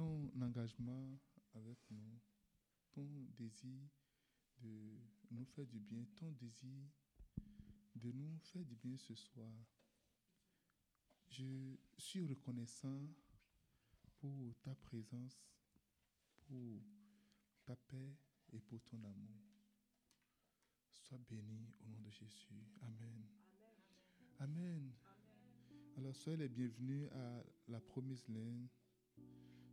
ton engagement avec nous, ton désir de nous faire du bien, ton désir de nous faire du bien ce soir. Je suis reconnaissant pour ta présence, pour ta paix et pour ton amour. Sois béni au nom de Jésus. Amen. Amen. Alors soyez les bienvenus à la promise laine.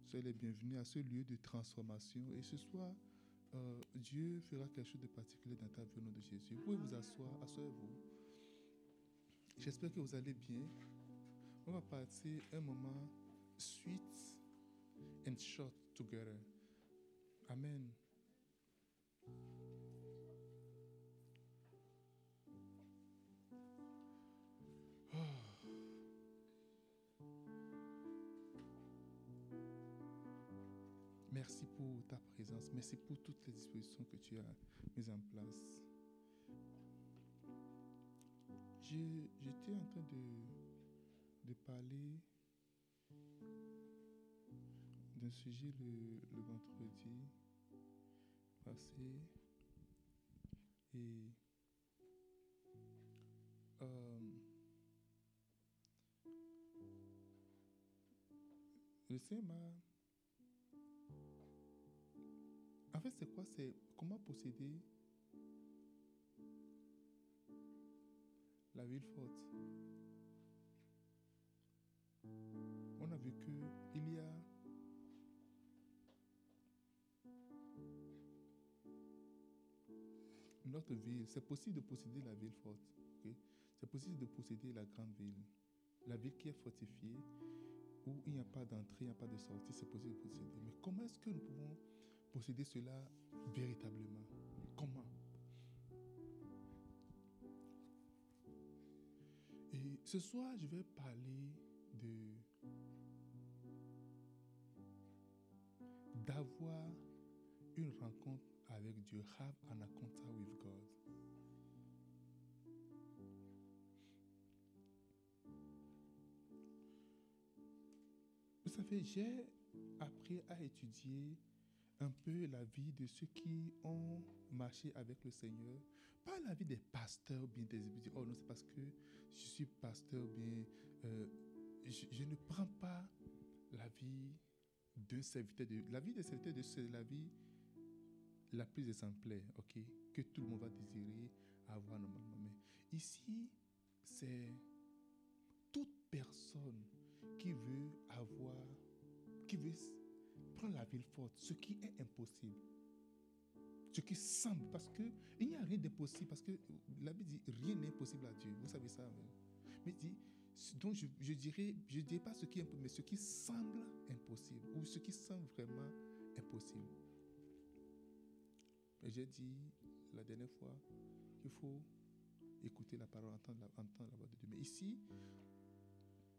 Soyez les bienvenus à ce lieu de transformation. Et ce soir, euh, Dieu fera quelque chose de particulier dans ta vie au nom de Jésus. Vous pouvez vous asseoir, asseyez-vous. J'espère que vous allez bien. On va passer un moment sweet and short together. Amen. Merci pour ta présence. Merci pour toutes les dispositions que tu as mises en place. J'étais en train de, de parler d'un sujet le, vendredi passé et euh, le m'a En fait, c'est quoi? C'est comment posséder la ville forte? On a vu que il y a notre ville. C'est possible de posséder la ville forte. C'est possible de posséder la grande ville. La ville qui est fortifiée, où il n'y a pas d'entrée, il n'y a pas de sortie, c'est possible de posséder. Mais comment est-ce que nous pouvons posséder cela véritablement Comment? Et ce soir, je vais parler de d'avoir une rencontre avec Dieu. Have an encounter with God. Vous savez, j'ai appris à étudier un peu la vie de ceux qui ont marché avec le Seigneur. Pas la vie des pasteurs bien des Oh non, c'est parce que je suis pasteur bien. Euh, je, ne prends pas la vie d'un serviteur. La vie des serviteurs, de, c'est la vie la plus exemplaire, ok, que tout le monde va désirer avoir normalement. Mais ici, c'est toute personne qui veut avoir, qui veut prendre la ville forte, ce qui est impossible. Ce qui semble, parce que il n'y a rien d'impossible, parce que la Bible dit rien n'est impossible à Dieu. Vous savez ça. Hein? Mais dit, donc je, dirais, je dirais pas ce qui est impossible, mais ce qui semble impossible, ou ce qui semble vraiment impossible. J'ai dit la dernière fois qu'il faut écouter la parole, entendre la, entendre la voix de Dieu. Mais ici,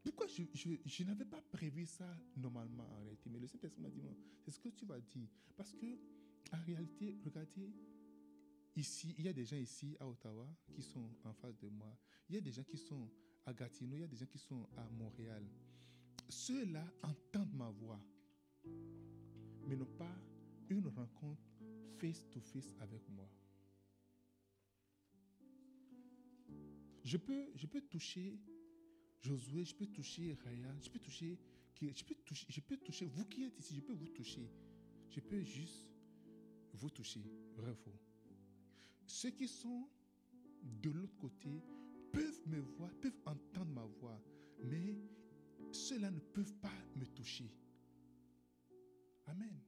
pourquoi je, je, n'avais pas prévu ça normalement en réalité? Mais le Saint-Esprit m'a dit, c'est ce que tu vas dire. Parce que, en réalité, regardez, ici, il y a des gens ici à Ottawa qui sont en face de moi. Il y a des gens qui sont à Gatineau, il y a des gens qui sont à Montréal. Ceux-là entendent ma voix, mais n'ont pas une rencontre face to face avec moi. Je peux, je peux toucher Josué, je peux toucher Ryan, je peux toucher, je peux toucher, je peux toucher vous qui êtes ici, je peux vous toucher. Je peux juste vous toucher, vrai faux. Ceux qui sont de l'autre côté peuvent me voir, peuvent entendre ma voix, mais ceux-là ne peuvent pas me toucher. Amen.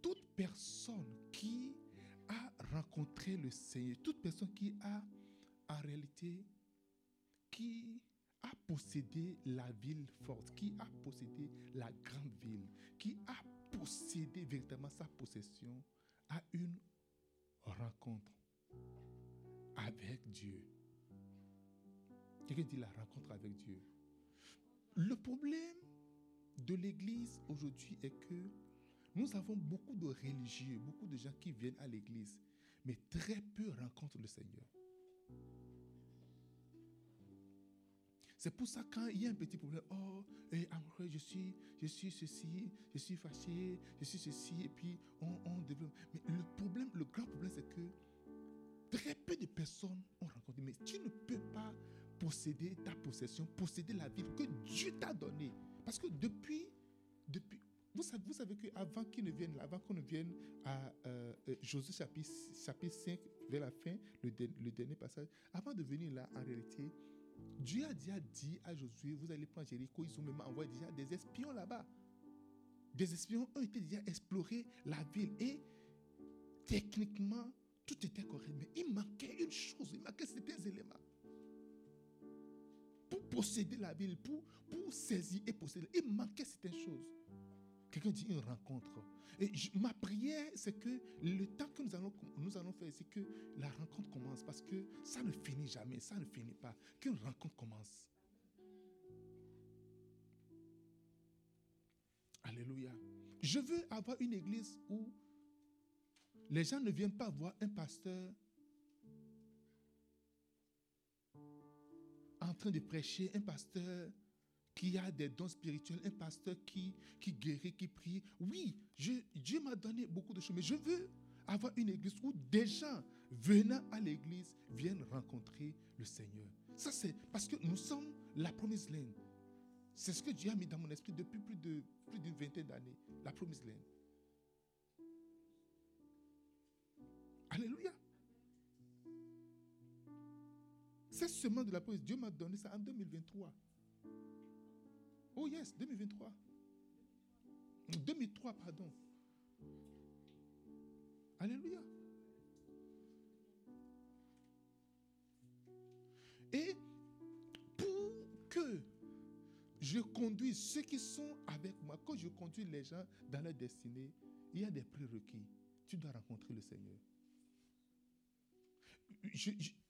Toute personne qui a rencontré le Seigneur, toute personne qui a en réalité, qui a possédé la ville forte, qui a possédé la grande ville, qui a possédé véritablement sa possession, a une rencontre avec Dieu. Quelqu'un dit la rencontre avec Dieu. Le problème de l'Église aujourd'hui est que nous avons beaucoup de religieux, beaucoup de gens qui viennent à l'Église, mais très peu rencontrent le Seigneur. C'est pour ça quand il y a un petit problème, oh, eh, amoureux, je suis, je suis ceci, je suis fâché, je suis ceci, et puis on, on développe. Mais le problème, le grand problème, c'est que très peu de personnes ont rencontré. Mais tu ne peux pas posséder ta possession, posséder la vie que Dieu t'a donnée. Parce que depuis, depuis, vous savez, vous savez qu'avant qu'il ne vienne là, avant qu'on ne vienne à euh, euh, Josué chapitre, chapitre 5, vers la fin, le, le, dernier passage, avant de venir là, en réalité, Dieu a déjà dit à Josué, vous allez prendre Jéricho, ils ont même envoyé déjà des espions là-bas. Des espions ont été déjà exploré la ville et techniquement, tout était correct. Mais il manquait une chose, il manquait certains éléments. Pour posséder la ville, pour, pour saisir et posséder, il manquait certaines choses. Quelqu'un dit une rencontre. Et ma prière, c'est que le temps que nous allons, nous allons faire, c'est que la rencontre commence. Parce que ça ne finit jamais, ça ne finit pas. Qu'une rencontre commence. Alléluia. Je veux avoir une église où les gens ne viennent pas voir un pasteur en train de prêcher, un pasteur qui a des dons spirituels, un pasteur qui, qui guérit, qui prie. Oui, Dieu m'a donné beaucoup de choses, mais je veux avoir une église où des gens venant à l'église viennent rencontrer le Seigneur. Ça, c'est parce que nous sommes la promise land. C'est ce que Dieu a mis dans mon esprit depuis plus de plus d'une vingtaine d'années. La promise land. Alléluia. Cette semaine de la promise, Dieu m'a donné ça en 2023. Oh yes, 2023. 2003, pardon. Alléluia. Et pour que je conduise ceux qui sont avec moi, quand je conduis les gens dans leur destinée, il y a des prérequis. Tu dois rencontrer le Seigneur.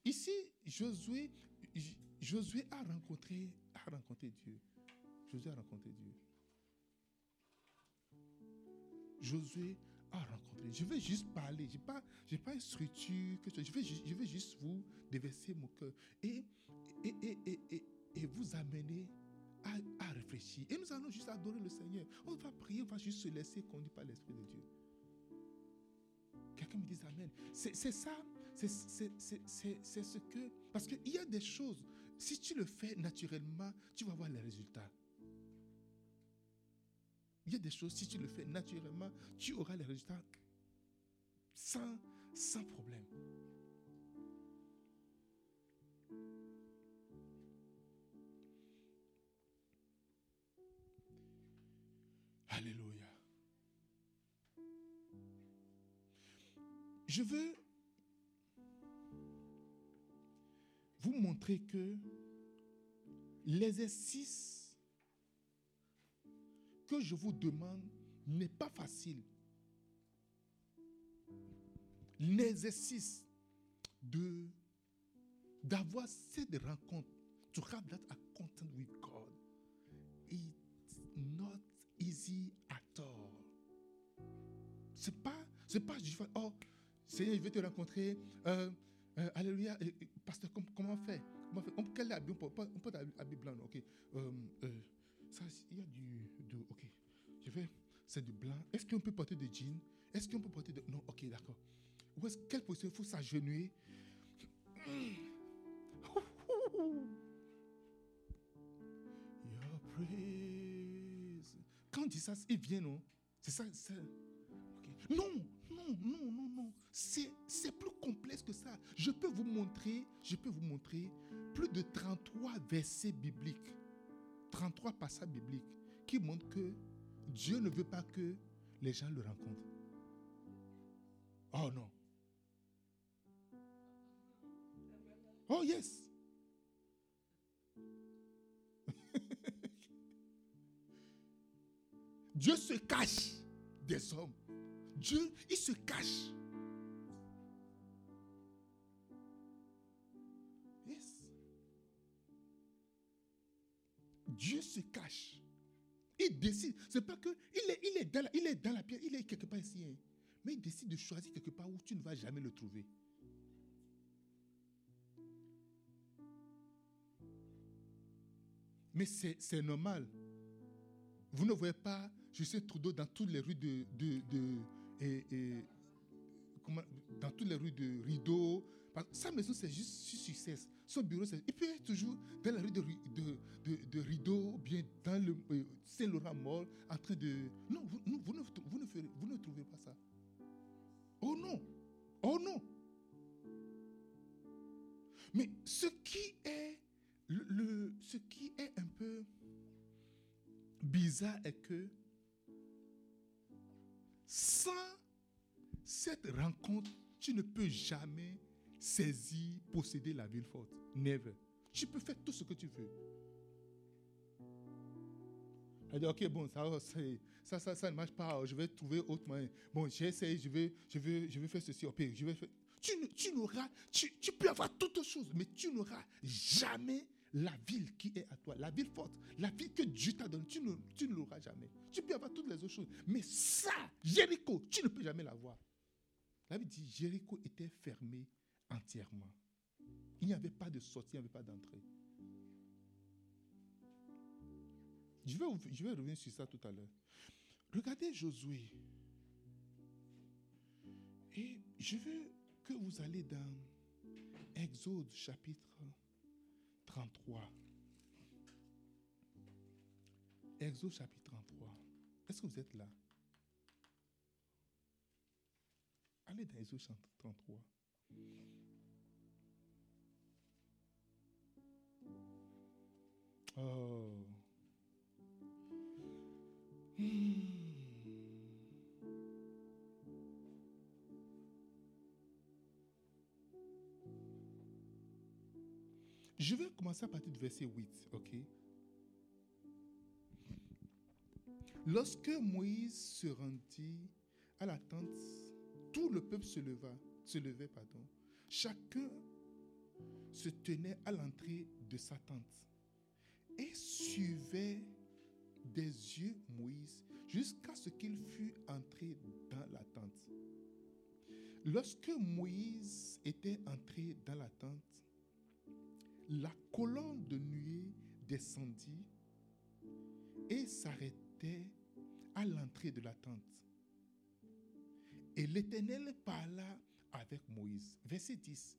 ici, Josué, Josué a rencontré, a rencontré Dieu. Josué a rencontré Dieu. Josué a rencontré. Je vais juste parler. Je n'ai pas, pas une structure. Que je, vais, je juste vous déverser mon cœur et, et, et, et, et vous amener à, à, réfléchir. Et nous allons juste adorer le Seigneur. On va prier, on va juste se laisser conduire par l'Esprit de Dieu. Quelqu'un me dit Amen. C'est ça. C'est ce que. Parce qu'il y a des choses. Si tu le fais naturellement, tu vas voir les résultats. Il y a des choses, si tu le fais naturellement, tu auras les résultats sans, sans problème. Alléluia. Je veux vous montrer que l'exercice que je vous demande n'est pas facile. L'exercice de d'avoir cette rencontre, to have that content with God, it's not easy at all. C'est pas, c'est pas juste, oh, Seigneur, je vais te rencontrer. Euh, euh, alléluia, pasteur, comment, on fait? Comment on fait? On, Quel habit on peut, on peut habiller blanc, ok. Euh, ça, il y a du, c'est du blanc. Est-ce qu'on peut porter des jeans? Est-ce qu'on peut porter de, non, ok, d'accord. Où est-ce, quelle position il faut s'agenouiller? Quand on dit ça, il vient, non? C'est ça, c'est... Non, non, non, non, non. C'est, c'est plus complexe que ça. Je peux vous montrer, je peux vous montrer plus de 33 versets bibliques 33 passages bibliques qui montrent que Dieu ne veut pas que les gens le rencontrent. Oh non. Oh yes. Dieu se cache des hommes. Dieu, il se cache. Dieu se cache. Il décide. C'est pas que il est, il est, dans, la, il est dans la pierre, il est quelque part ici. Hein. Mais il décide de choisir quelque part où tu ne vas jamais le trouver. Mais c'est normal. Vous ne voyez pas Justin Trudeau dans toutes les rues de, dans toutes les rues de Rideau. Sa maison, c'est juste succès. Son bureau. Il peut être toujours dans la rue de, de, de, Rideau, bien dans le euh, Saint-Laurent Mall, en train de. Non, vous, vous, ne, vous, ne ferez, vous ne trouvez pas ça. Oh non! Oh non! Mais ce qui est, le, ce qui est un peu bizarre est que sans cette rencontre, tu ne peux jamais saisir, posséder la ville forte. Never. Tu peux faire tout ce que tu veux. Elle dit, ok, bon, ça, ça, ça, ça, ne marche pas, je vais trouver autre moyen. Bon, j'ai essayé, je vais, je, vais, je vais faire ceci, je vais faire. Tu, tu n'auras, tu, tu peux avoir toutes choses, mais tu n'auras jamais la ville qui est à toi, la ville forte, la ville que Dieu t'a donnée, tu ne, tu ne l'auras jamais. Tu peux avoir toutes les autres choses. Mais ça, Jéricho, tu ne peux jamais l'avoir. La Bible dit Jéricho était fermé entièrement. Il n'y avait pas de sortie, il n'y avait pas d'entrée. Je vais, je vais revenir sur ça tout à l'heure. Regardez Josué. Et je veux que vous allez dans Exode chapitre 33. Exode chapitre 33. Est-ce que vous êtes là? Allez dans Exode chapitre 33. Oh. Je vais commencer à partir du verset 8, ok? Lorsque Moïse se rendit à la tente, tout le peuple se leva, se levait, pardon. Chacun se tenait à l'entrée de sa tente et suivait des yeux Moïse jusqu'à ce qu'il fût entré dans la tente. Lorsque Moïse était entré dans la tente, la colonne de nuée descendit et s'arrêtait à l'entrée de la tente. Et l'Éternel parla avec Moïse. Verset 10.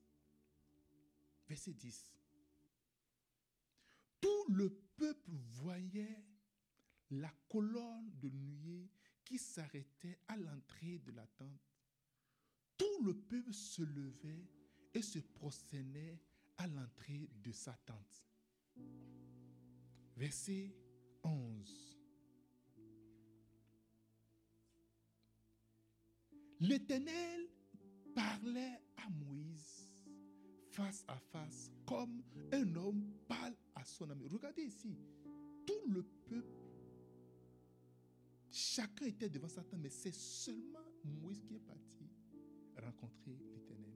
Verset 10. Tout le peuple voyait la colonne de nuée qui s'arrêtait à l'entrée de la tente. Tout le peuple se levait et se prosternait à l'entrée de sa tente. Verset 11. L'Éternel parlait à Moïse face à face comme un homme parle à son ami. Regardez ici, tout le peuple, chacun était devant sa tente, mais c'est seulement Moïse qui est parti rencontrer l'Éternel.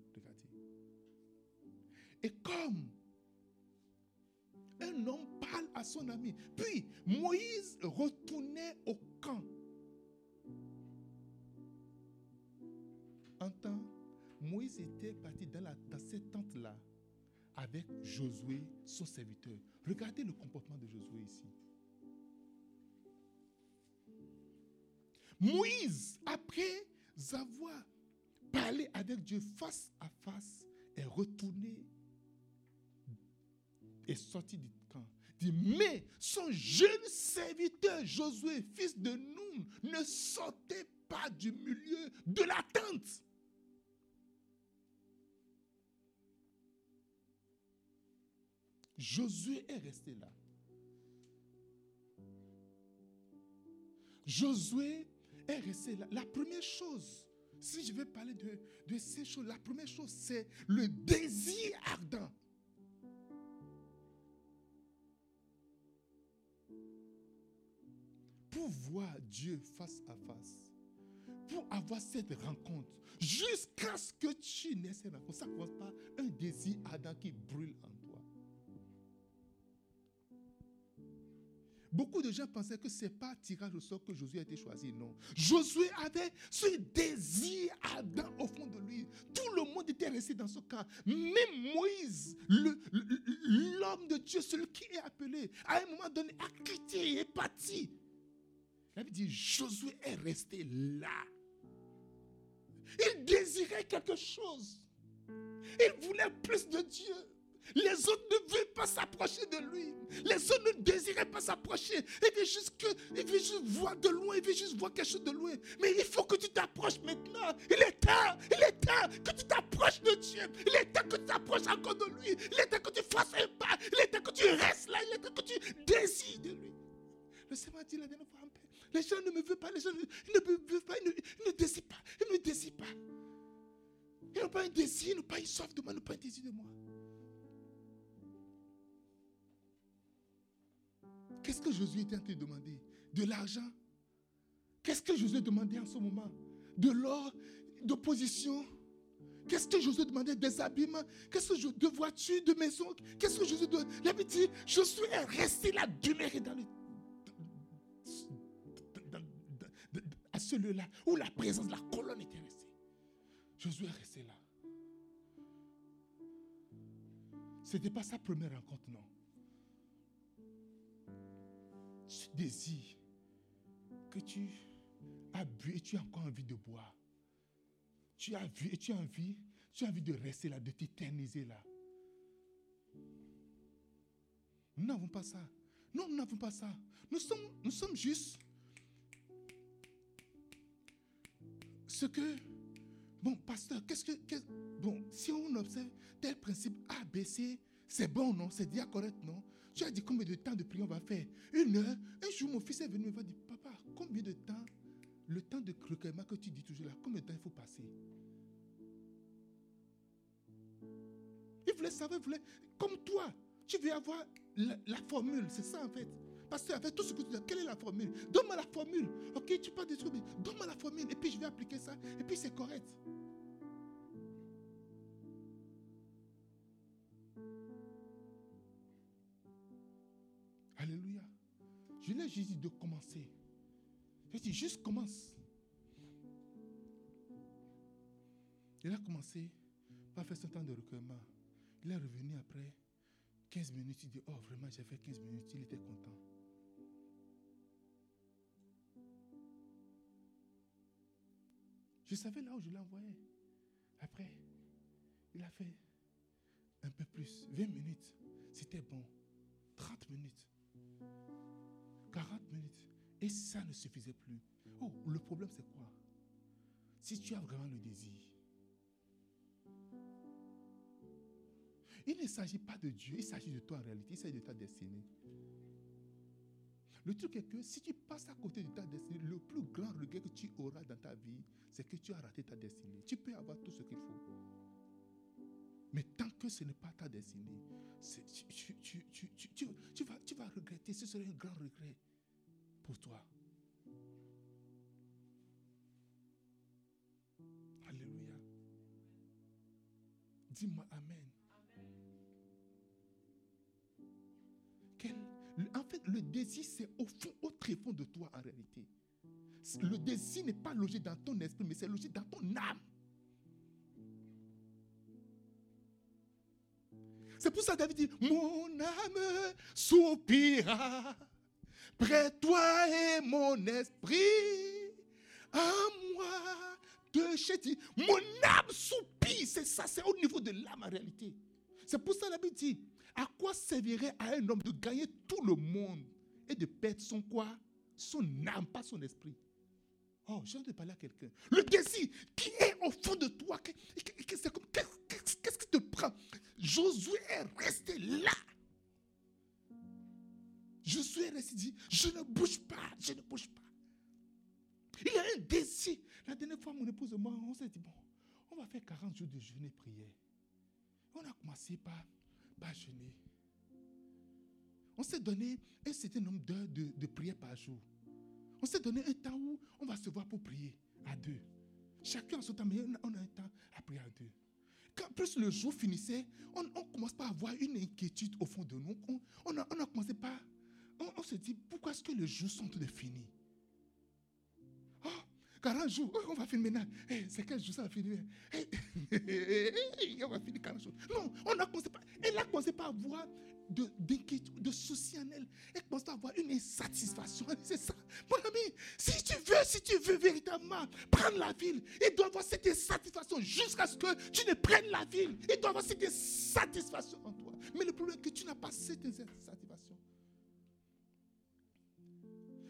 Et comme un homme parle à son ami, puis Moïse retournait au camp. En temps, Moïse était parti dans, cette tente-là avec Josué, son serviteur. Regardez le comportement de Josué ici. Moïse, après avoir parlé avec Dieu face à face, est retourné est sorti du camp. Dit, mais son jeune serviteur Josué, fils de Nun, ne sortait pas du milieu de la tente. Josué est resté là. Josué est resté là. La première chose, si je vais parler de, ces choses, la première chose, c'est le désir ardent. pour voir Dieu face à face, pour avoir cette rencontre, jusqu'à ce que tu n'aies cette rencontre, ça commence par un désir ardent qui brûle en Beaucoup de gens pensaient que ce n'est pas tirage au sort que Josué a été choisi. Non. Josué avait ce désir ardent au fond de lui. Tout le monde était resté dans ce cas. Même Moïse, l'homme de Dieu, celui qui est appelé, à un moment donné, a quitté et est parti. Il avait dit, Josué est resté là. Il désirait quelque chose. Il voulait plus de Dieu. Les autres ne veulent pas s'approcher de lui. Les autres ne désiraient pas s'approcher. Il veut juste juste voir de loin, il veut juste voir quelque chose de loin. Mais il faut que tu t'approches maintenant. Il est temps, il est temps que tu t'approches de Dieu. Il est temps que tu t'approches encore de lui. Il est temps que tu fasses un pas. Il est temps que tu restes là. Il est temps que tu désires de lui. Le Seigneur dit la dernière fois. Les gens ne me veulent pas, les gens ne, me veulent pas, ils ne, désirent pas, ils ne désirent pas. Ils n'ont pas un désir, ils n'ont pas une soif de moi, ils n'ont pas un désir de moi. Qu'est-ce que Jésus était en train de demander? De l'argent? Qu'est-ce que Jésus demandait en ce moment? De l'or, d'opposition Qu'est-ce que Jésus demandait? Des habillements? Qu'est-ce que je, de voitures, de maisons? Qu'est-ce que Jésus demandait dit, je suis resté là, demeuré dans le, à ce lieu-là où la présence de la colonne était restée. Jésus est resté là. Ce n'était pas sa première rencontre, non ce désir que tu as bu et tu as encore envie de boire. Tu as vu et tu as envie, tu as envie de rester là, de t'éterniser là. Nous n'avons pas ça. Non, nous n'avons pas ça. Nous sommes, nous sommes juste ce que, bon, pasteur, qu'est-ce que, bon, si on observe tel principe A, B, C, c'est bon, non? C'est déjà correct, non? Tu as dit combien de temps de prière on va faire? Une heure? Un jour, mon fils est venu me voir dire Papa, combien de temps? Le temps de recueillement que tu dis toujours là, combien de temps il faut passer? Il voulait savoir, voulait, comme toi, tu veux avoir la, formule, c'est ça en fait. Parce que avec tout ce que tu dis, quelle est la formule? Donne-moi la formule. Ok, tu parles de trucs, donne-moi la formule et puis je vais appliquer ça et puis c'est correct. Je lui ai juste dit de commencer. Je dit, juste commence. Il a commencé par faire son temps de recueillement. Il est revenu après 15 minutes. Il dit, oh vraiment, j'ai fait 15 minutes. Il était content. Je savais là où je l'envoyais. Après, il a fait un peu plus. 20 minutes. C'était bon. 30 minutes. 40 minutes. Et ça ne suffisait plus. Oh, le problème c'est quoi? Si tu as vraiment le désir, il ne s'agit pas de Dieu, il s'agit de toi en réalité, il s'agit de ta destinée. Le truc est que si tu passes à côté de ta destinée, le plus grand regret que tu auras dans ta vie, c'est que tu as raté ta destinée. Tu peux avoir tout ce qu'il faut. Mais tant que ce n'est pas ta destinée, tu, vas, regretter. Ce serait un grand regret pour toi. Alléluia. Dis-moi Amen. en fait, le désir, c'est au fond, au très fond de toi en réalité. Le désir n'est pas logé dans ton esprit, mais c'est logé dans ton âme. C'est pour ça que David dit, mon âme soupira près toi et mon esprit à moi de chéti. Mon âme soupire, c'est ça, c'est au niveau de l'âme en réalité. C'est pour ça que David dit, à quoi servirait à un homme de gagner tout le monde et de perdre son quoi? Son âme, pas son esprit. Oh, j'ai envie de parler à quelqu'un. Le désir qui est au fond de toi, qu'est-ce qui te prend? Josué est resté là. Josué est resté dit, je ne bouge pas, je ne bouge pas. Il a un désir. La dernière fois, mon épouse et moi, on s'est dit, bon, on va faire 40 jours de jeûne et prière. On a commencé par, par jeûner. On s'est donné un certain nombre d'heures de, de prière par jour. On s'est donné un temps où on va se voir pour prier à deux. Chacun en son temps, mais on a un temps à prier à deux. Plus le jour finissait, on, commence pas à avoir une inquiétude au fond de nous. On, a, commencé par on, se dit, pourquoi est-ce que les jours sont de finis? 40 jours, on va finir maintenant. c'est quel jour ça va finir? On va finir 40 jours. Non, on a commencé pas. Elle a commencé pas à avoir d'inquiétude, de, soucis en elle. Elle commence à avoir une insatisfaction. C'est ça. Mon ami, si tu veux, si tu veux véritablement prendre la ville, il doit avoir cette insatisfaction jusqu'à ce que tu ne prennes la ville. Il doit avoir cette insatisfaction en toi. Mais le problème est que tu n'as pas cette insatisfaction.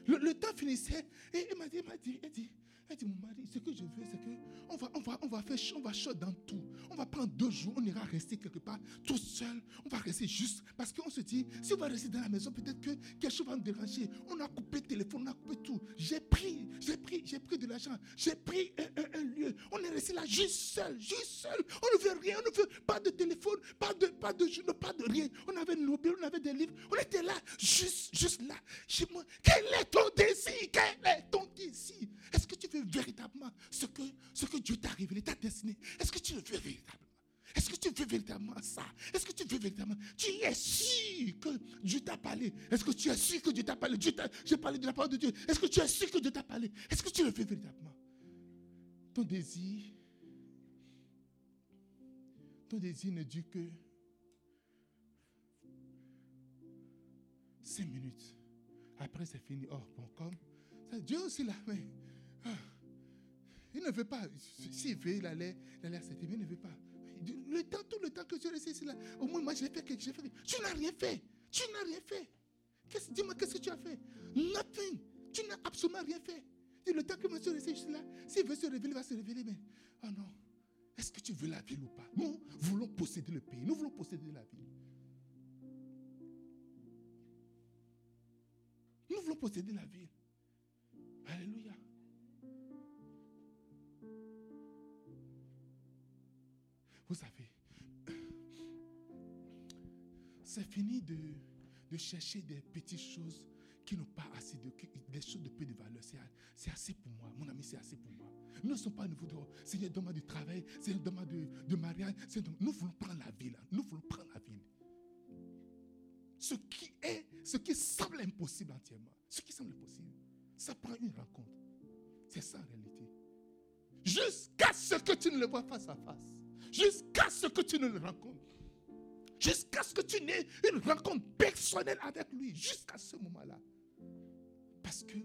Le, temps finissait et elle m'a dit, elle m'a dit, elle dit, elle dit, mon mari, ce que je veux, c'est que on va, on va, on va faire chaud, on va chaud dans tout. On va prendre deux jours, on ira rester quelque part tout seul. On va rester juste parce qu'on se dit, si on va rester dans la maison, peut-être que quelque chose va nous déranger. On a coupé le téléphone, on a coupé tout. J'ai pris, j'ai pris, j'ai pris de l'argent. J'ai pris un, lieu. On est resté là juste seul, juste seul. On ne veut rien, on ne veut pas de téléphone, pas de, pas de pas de rien. On avait nos on avait des livres. On était là, juste, juste là, chez moi. Quel est ton désir? Quel est ton désir? Est-ce que tu veux véritablement ce que, ce que Dieu t'a révélé, ta destinée? Est-ce que tu le veux véritablement? Est-ce que tu veux véritablement ça? Est-ce que tu veux véritablement? Tu es sûr que Dieu t'a parlé. Est-ce que tu es sûr que Dieu t'a parlé? J'ai parlé de la parole de Dieu. Est-ce que tu es sûr que Dieu t'a parlé? Est-ce que tu le veux véritablement? Ton désir, ton désir ne dure que cinq minutes. Après, c'est fini. Oh, bon, comme Dieu aussi là, ah, il ne veut pas. S'il veut, il allait, il allait accepter, mais il ne veut pas. Le temps, tout le temps que restes ici là, au moins moi j'ai fait quelque chose. Tu n'as rien fait. Tu n'as rien fait. Dis-moi, qu'est-ce que tu as fait? Nothing. Tu n'as absolument rien fait. le temps que monsieur reste ici là, s'il veut se révéler, il va se révéler, mais oh non. Est-ce que tu veux la ville ou pas? Nous voulons posséder le pays. Nous voulons posséder la ville. Nous voulons posséder la ville. Alléluia. Vous savez, c'est fini de, de, chercher des petites choses qui n'ont pas assez de, des choses de peu de valeur. C'est assez pour moi. Mon ami, c'est assez pour moi. Nous ne sommes pas au niveau de Seigneur, donne-moi du travail, Seigneur, donne-moi de, de, mariage. Nous voulons prendre la ville. Nous voulons prendre la ville. Ce qui est, ce qui semble impossible entièrement, ce qui semble impossible, ça prend une rencontre. C'est ça en réalité. Jusqu'à ce que tu ne le vois face à face. Jusqu'à ce que tu ne le rencontres. Jusqu'à ce que tu n'aies une rencontre personnelle avec lui. Jusqu'à ce moment-là. Parce que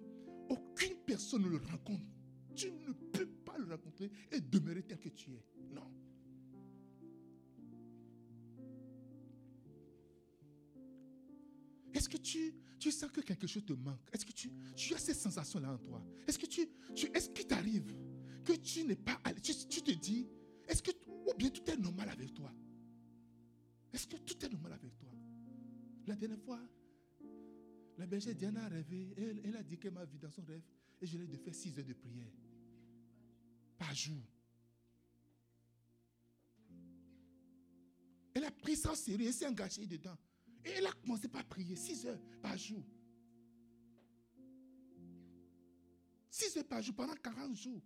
aucune personne ne le rencontre. Tu ne peux pas le rencontrer et demeurer tel que tu es. Non. Est-ce que tu, tu sens que quelque chose te manque? Est-ce que tu, tu as cette sensation-là en toi? Est-ce que tu, tu est-ce qu'il t'arrive que tu n'es pas tu, tu te dis, est-ce que, ou bien tout est normal avec toi? Est-ce que tout est normal avec toi? La dernière fois, la bergère Diana a rêvé, elle, elle a dit qu'elle m'a vu dans son rêve et je l'ai de faire 6 heures de prière par jour. Elle a pris ça en sérieux et s'est engagée dedans. Et elle a commencé par prier 6 heures par jour. 6 heures par jour pendant 40 jours.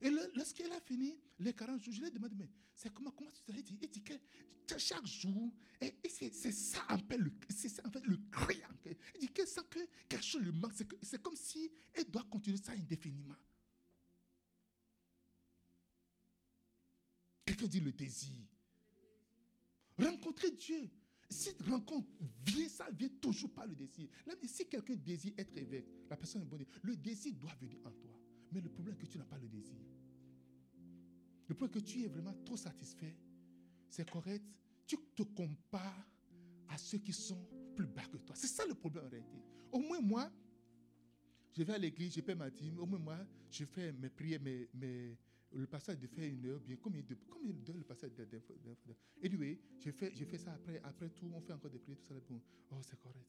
Et lorsqu'elle a fini les 40 jours, je lui ai demandé, mais c'est comment, comment tu t'es dit Il dit que chaque jour, et, c'est ça en fait le, en fait, le cri. Il dit que ça que quelque chose lui manque, c'est comme si elle doit continuer ça indéfiniment. Quelqu'un dit le désir. Rencontrer Dieu. Cette rencontre vient, ça vient toujours par le désir. si quelqu'un désire être évêque, la personne est bonne. Le désir doit venir en toi. Mais le problème est que tu n'as pas le désir. Le problème est que tu es vraiment trop satisfait. C'est correct. Tu te compares à ceux qui sont plus bas que toi. C'est ça le problème en réalité. Au moins moi, je vais à l'église, je paie ma dîme. Au moins moi, je fais mes prières, mes, le passage de faire une heure, bien combien de combien de le passage de, de, Anyway, je fais, je fais ça après, après tout, on fait encore des prières, tout ça. Bon. Oh, c'est correct.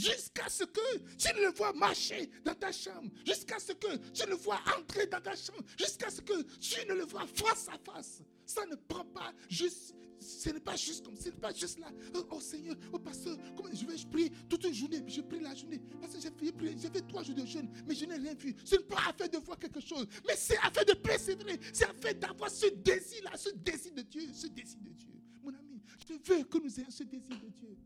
Jusqu'à ce que tu le vois marcher dans ta chambre, jusqu'à ce que tu le vois entrer dans ta chambre, jusqu'à ce que tu ne le vois face à face. Ça ne prend pas juste ce n'est pas juste comme, ce n'est pas juste là. Oh, oh Seigneur, oh pasteur, comment je vais je prie toute une journée, je prie la journée. Parce que j'ai fait, j'ai fait trois jours de jeûne, mais je n'ai rien vu. Ce n'est pas afin de voir quelque chose, mais c'est afin de persévérer. C'est afin d'avoir ce désir-là, ce désir de Dieu, ce désir de Dieu. Mon ami. Je veux que nous ayons ce désir de Dieu.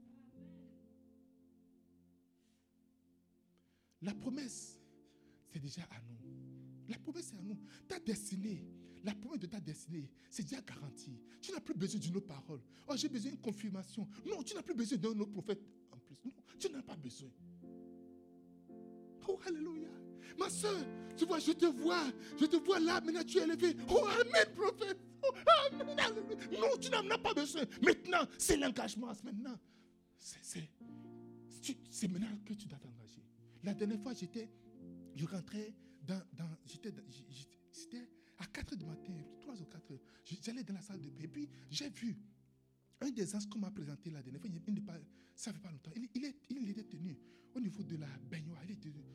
La promesse, c'est déjà à nous. La promesse, c'est à nous. Ta destinée, la promesse de ta destinée, c'est déjà garanti. Tu n'as plus besoin d'une autre parole. Oh, j'ai besoin d'une confirmation. Non, tu n'as plus besoin d'un autre prophète en plus. Non, tu n'as pas besoin. Oh, Alléluia. Ma soeur, tu vois, je te vois. Je te vois là, maintenant tu es élevé. Oh, Amen, prophète. Oh, amen. Non, tu n'en as pas besoin. Maintenant, c'est l'engagement. Maintenant, c'est maintenant que tu dois t'engager. La dernière fois, j'étais, je rentrais dans, dans j'étais, à 4 h du matin, 3 ou 4 h J'allais dans la salle de bain. Et puis, j'ai vu un des anges qu'on m'a présenté la dernière fois. Il, pas, ça fait pas longtemps. Il, est, était tenu au niveau de la baignoire.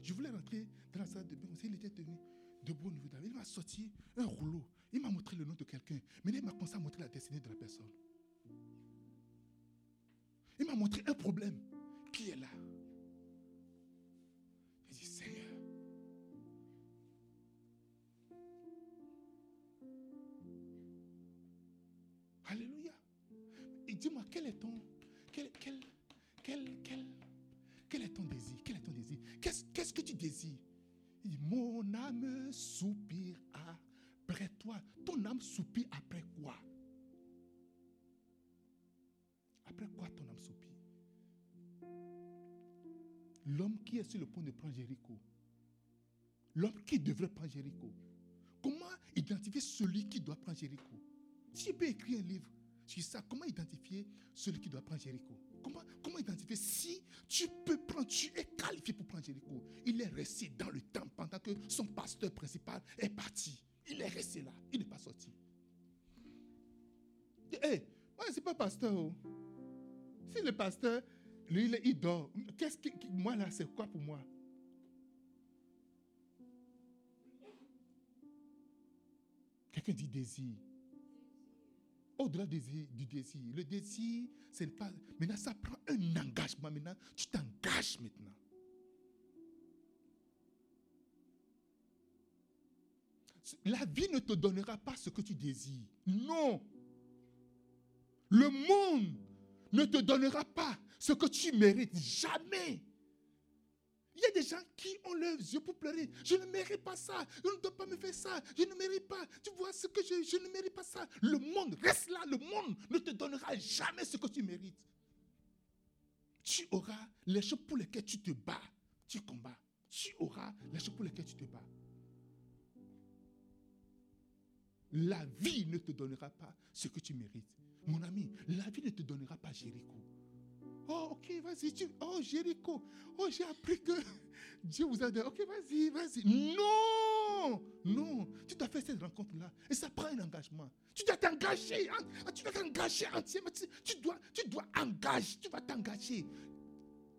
Je voulais rentrer dans la salle de bain. Il était tenu debout au niveau de la Il m'a sorti un rouleau. Il m'a montré le nom de quelqu'un. Mais il m'a commencé à montrer la destinée de la personne. Il m'a montré un problème qui est là. Quel est ton, quel, quel, quel, quel, est ton désir Quel est ton désir? Qu'est-ce que tu désires? Mon âme soupire après toi. Ton âme soupire après quoi? Après quoi ton âme soupire? L'homme qui est sur le point de prendre Jéricho. L'homme qui devrait prendre Jéricho. Comment identifier celui qui doit prendre Jéricho? Si je peux écrire un livre, ça. Comment identifier celui qui doit prendre Jéricho? Comment, identifier si tu peux prendre, tu es qualifié pour prendre Jéricho? Il est resté dans le temps pendant que son pasteur principal est parti. Il est resté là. Il n'est pas sorti. Hé, hey, moi, ce n'est pas pasteur. Oh. Si le pasteur, lui, il dort, qu'est-ce que, moi, là, c'est quoi pour moi? Quelqu'un dit désir. Au-delà du désir, le désir, c'est pas. Maintenant, ça prend un engagement. Maintenant, tu t'engages maintenant. La vie ne te donnera pas ce que tu désires. Non. Le monde ne te donnera pas ce que tu mérites. Jamais. Il y a des gens qui ont leurs yeux pour pleurer. Je ne mérite pas ça. Je ne dois pas me faire ça. Je ne mérite pas. Tu vois ce que je, je ne mérite pas ça. Le monde reste là. Le monde ne te donnera jamais ce que tu mérites. Tu auras les choses pour lesquelles tu te bats. Tu combats. Tu auras les choses pour lesquelles tu te bats. La vie ne te donnera pas ce que tu mérites. Mon ami, la vie ne te donnera pas Jéricho. Oh, ok, vas-y. Tu... Oh, Jéricho. Oh, j'ai appris que Dieu vous a dit. Ok, vas-y, vas-y. Non, non. Tu dois faire cette rencontre-là. Et ça prend un engagement. Tu dois t'engager. Hein. Tu dois t'engager entièrement. Tu dois, tu dois engager. Tu vas t'engager.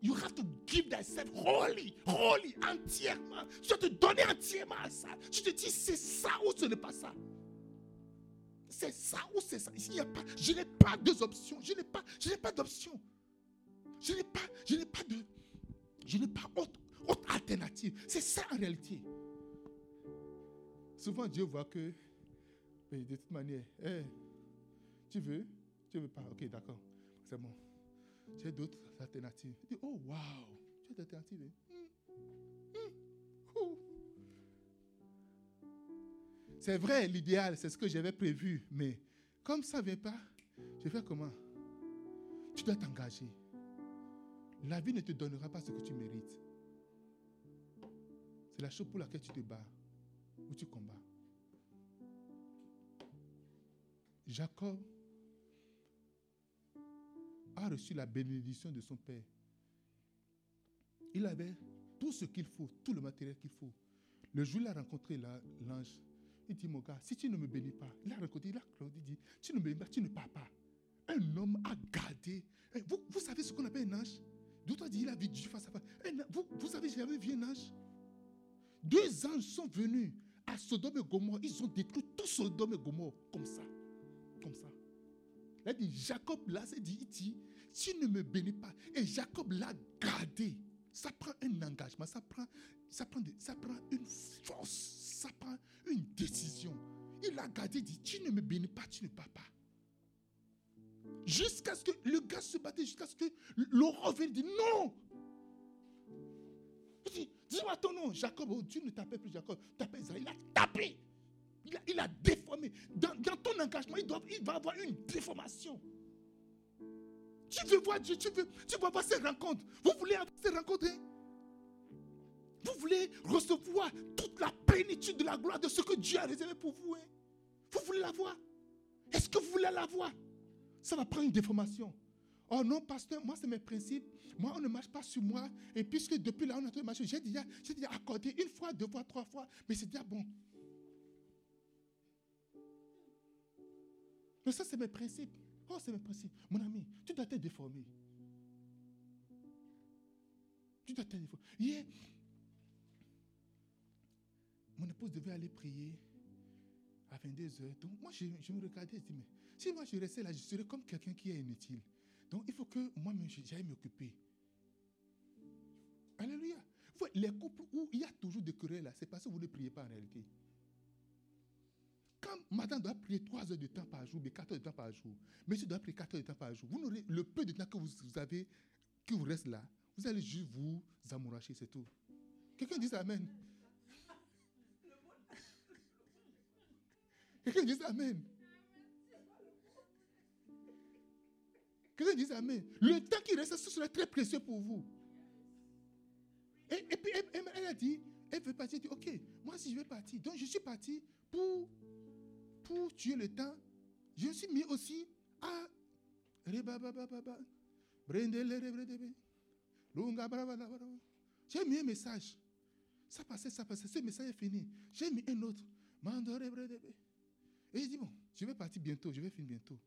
You have to give thyself wholly, wholly, entièrement. Tu dois te donner entièrement à ça. Tu te dis, c'est ça ou ce n'est pas ça. C'est ça ou c'est ça. Il y a pas, je n'ai pas deux options. Je n'ai pas, je n'ai pas d'option. Je n'ai pas, je n'ai pas de, je n'ai pas autre, autre alternative. C'est ça en réalité. Souvent Dieu voit que, de toute manière, eh, tu veux, tu veux pas, ok, d'accord, c'est bon. J'ai d'autres alternatives. Il dit, oh wow, tu as alternatives. Hein? Hmm. Hmm. C'est vrai, l'idéal, c'est ce que j'avais prévu, mais comme ça ne vient pas, je fais comment? Tu dois t'engager. La vie ne te donnera pas ce que tu mérites. C'est la chose pour laquelle tu te bats ou tu combats. Jacob a reçu la bénédiction de son père. Il avait tout ce qu'il faut, tout le matériel qu'il faut. Le jour où il a rencontré l'ange, il dit, mon gars, si tu ne me bénis pas, il a rencontré, il a dit, tu ne me bénis pas, tu ne pars pas. Un homme a gardé. Eh, vous savez ce qu'on appelle un ange? D'autres dit, il a vu Dieu face à face. Vous, vous savez, j'avais vu un ange. Deux anges sont venus à Sodome et Gomorre. Ils ont détruit tout Sodome et Gomorre comme ça. Comme ça. A dit, Jacob là, c'est dit, il dit, tu ne me bénis pas. Et Jacob l'a gardé. Ça prend un engagement, ça prend, ça prend, ça prend une force, ça prend une décision. Il a gardé, il dit, tu ne me bénis pas, tu ne pars pas. Jusqu'à ce que le gars se battait, jusqu'à ce que Laurent vienne dire non. Dis-moi ton nom, Jacob. Oh, Dieu ne t'appelle plus Jacob, t'appelles Israël. Il a tapé. Il a, déformé. Dans, ton engagement, il, doit, il va avoir une déformation. Tu veux voir Dieu, tu veux, tu veux avoir ces rencontres. Vous voulez avoir ces rencontres hein? Vous voulez recevoir toute la plénitude de la gloire de ce que Dieu a réservé pour vous. Hein? Vous voulez la voir? Est-ce que vous voulez la voir? Ça va prendre une déformation. Oh non, pasteur, moi c'est mes principes. Moi, on ne marche pas sur moi. Et puisque depuis là, on a en train j'ai déjà, déjà accordé une fois, deux fois, trois fois. Mais c'est déjà bon. Mais ça, c'est mes principes. Oh, c'est mes principes. Mon ami, tu dois te déformer. Tu dois te déformer. Hier, mon épouse devait aller prier à 22h. Donc, moi, je, me regardais et je dis, mais si moi je restais là, je serais comme quelqu'un qui est inutile. Donc, il faut que moi-même, j'aille m'occuper. Alléluia. Les couples où il y a toujours des querelles, là, c'est parce que vous ne priez pas en réalité. Quand madame doit prier 3 heures de temps par jour, mais 4 heures de temps par jour, monsieur doit prier 4 heures de temps par jour, vous n'aurez le peu de temps que vous avez, qui vous reste là, vous allez juste vous amouracher, c'est tout. Quelqu'un dit Amen. Quelqu'un dit Amen. Quelqu'un dit Amen. Le temps qui reste, ce serait très précieux pour vous. Et, puis elle, a dit, elle veut partir, elle dit, ok, moi si je vais partir, donc je suis parti pour pour tuer le temps, je me suis mis aussi à j'ai mis un message. Ça passait, ça passait. Ce message est fini. J'ai mis un autre. Et il dit, bon, je vais partir bientôt, je vais finir bientôt.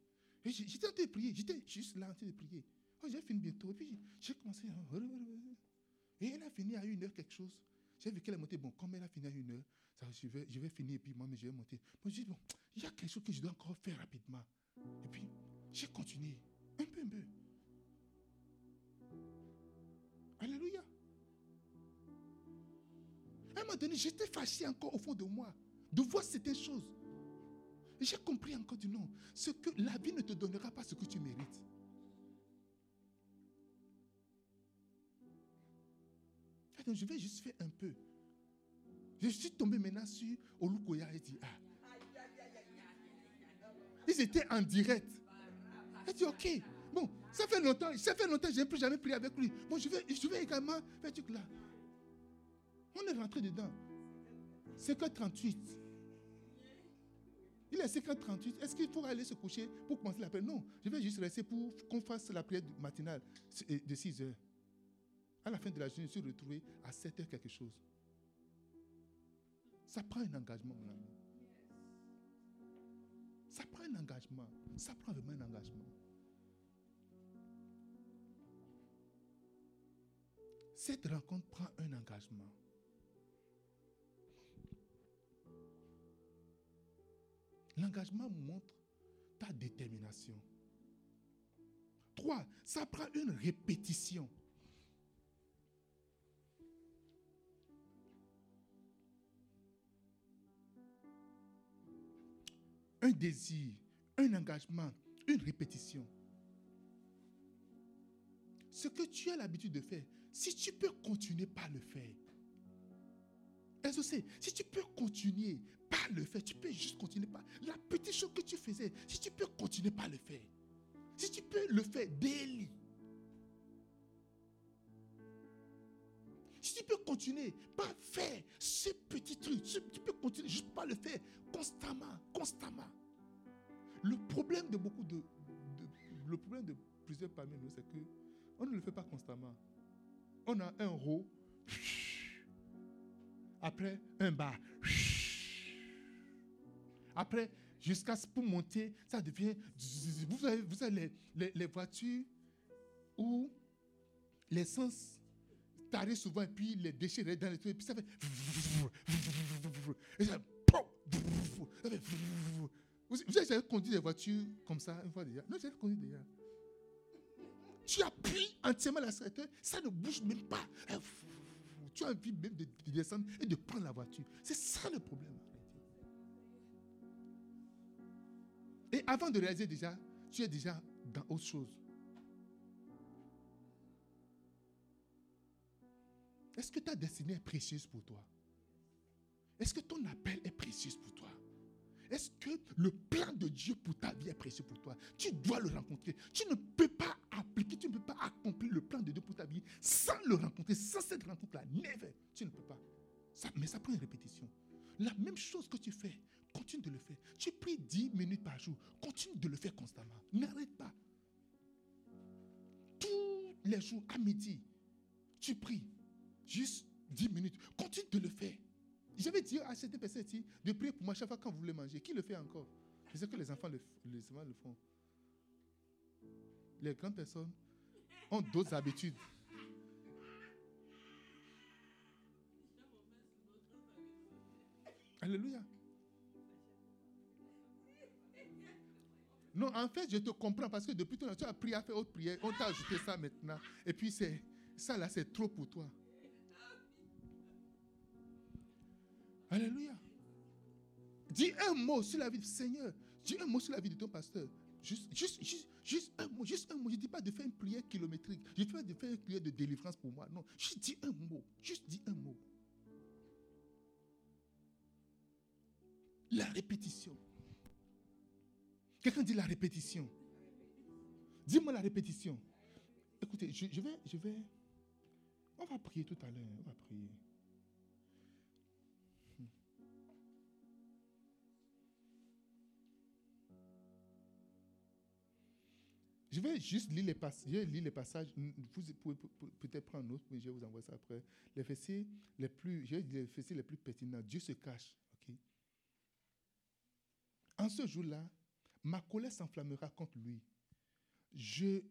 J'étais en train de prier, j'étais juste là en train de prier. Oh, j'ai fini bientôt. Et puis j'ai commencé à... Et elle a fini à une heure quelque chose. J'ai vu qu'elle est montée. Bon, comme elle a fini à une heure, je, vais, finir et puis moi, je vais monter. Moi, je dis, bon, il y a quelque chose que je dois encore faire rapidement. Et puis, j'ai continué. Un peu, un peu. Alléluia. À un moment donné, j'étais fâché encore au fond de moi de voir certaines choses. J'ai compris encore du nom. Ce que la vie ne te donnera pas ce que tu mérites. Donc, je vais juste faire un peu. Je suis tombé maintenant sur Olukoya et dit, ah. Ils étaient en direct. Il dit, ok, bon, ça fait longtemps, ça fait longtemps je n'ai plus jamais prié avec lui. Bon, je vais, également faire truc là. On est rentré dedans. C'est que 38. Il est 5h38. Est-ce qu'il faut aller se coucher pour commencer la prière? Non, je vais juste rester pour qu'on fasse la prière matinale de 6 h À la fin de la journée, je suis retrouvé à 7 h quelque chose. Ça prend un engagement, mon ami. Ça prend un engagement. Ça prend vraiment un engagement. Cette rencontre prend un engagement. L'engagement montre ta détermination. Trois, ça prend une répétition. un désir, un engagement, une répétition. Ce que tu as l'habitude de faire, si tu peux continuer par le faire, que si tu peux continuer par le faire, tu peux juste continuer par la petite chose que tu faisais, si tu peux continuer par le faire, si tu peux le faire daily, si tu peux continuer par faire ce petit truc, tu peux continuer juste par le faire constamment, constamment. Le problème de beaucoup de, le problème de plusieurs parmi nous, c'est que on ne le fait pas constamment. On a un haut, après un bas, après jusqu'à ce pour monter, ça devient. Vous avez, vous avez les, les, voitures où l'essence t'arrive souvent et puis les déchets dans les trucs, et puis ça fait. Et ça, vous, avez conduit des voitures comme ça une fois déjà Non, j'ai conduit déjà. Tu appuies entièrement la l'accélérateur, ça ne bouge même pas. Tu as envie même de, descendre et de prendre la voiture. C'est ça le problème. Et avant de réaliser déjà, tu es déjà dans autre chose. Est-ce que ta destinée est précieuse pour toi? Est-ce que ton appel est précieux pour toi? Est-ce que le plan de Dieu pour ta vie est précieux pour toi? Tu dois le rencontrer. Tu ne peux pas appliquer, tu ne peux pas accomplir le plan de Dieu pour ta vie sans le rencontrer, sans cette rencontre-là. Never. Tu ne peux pas. Ça, mais ça prend une répétition. La même chose que tu fais, continue de le faire. Tu pries 10 minutes par jour. Continue de le faire constamment. N'arrête pas. Tous les jours à midi, tu pries. Juste 10 minutes. Continue de le faire. J'avais dit à cette personne de prier pour moi chaque fois quand vous voulez manger. Qui le fait encore? Je sais que les enfants le, les enfants le font. Les grandes personnes ont d'autres habitudes. Alléluia. Non, en fait, je te comprends parce que depuis temps, tu as prié à faire autre prière. On t'a ajouté ça maintenant. Et puis, c'est ça là, c'est trop pour toi. Alléluia. Dis un mot sur la vie du Seigneur. Dis un mot sur la vie de ton pasteur. Juste, juste, juste, juste un mot, juste un mot. Je ne dis pas de faire une prière kilométrique. Je ne dis pas de faire une prière de délivrance pour moi. Non, juste dis un mot. Juste dis un mot. La répétition. Quelqu'un dit la répétition. Dis-moi la répétition. Écoutez, je, je, vais, je vais. On va prier tout à l'heure. On va prier. Je vais juste lire les, passages. les passages. Vous pouvez peut-être prendre un autre, mais je vais vous envoyer ça après. Les versets les plus, je les les plus pertinents. Dieu se cache. ok? En ce jour-là, ma colère s'enflammera contre lui. Je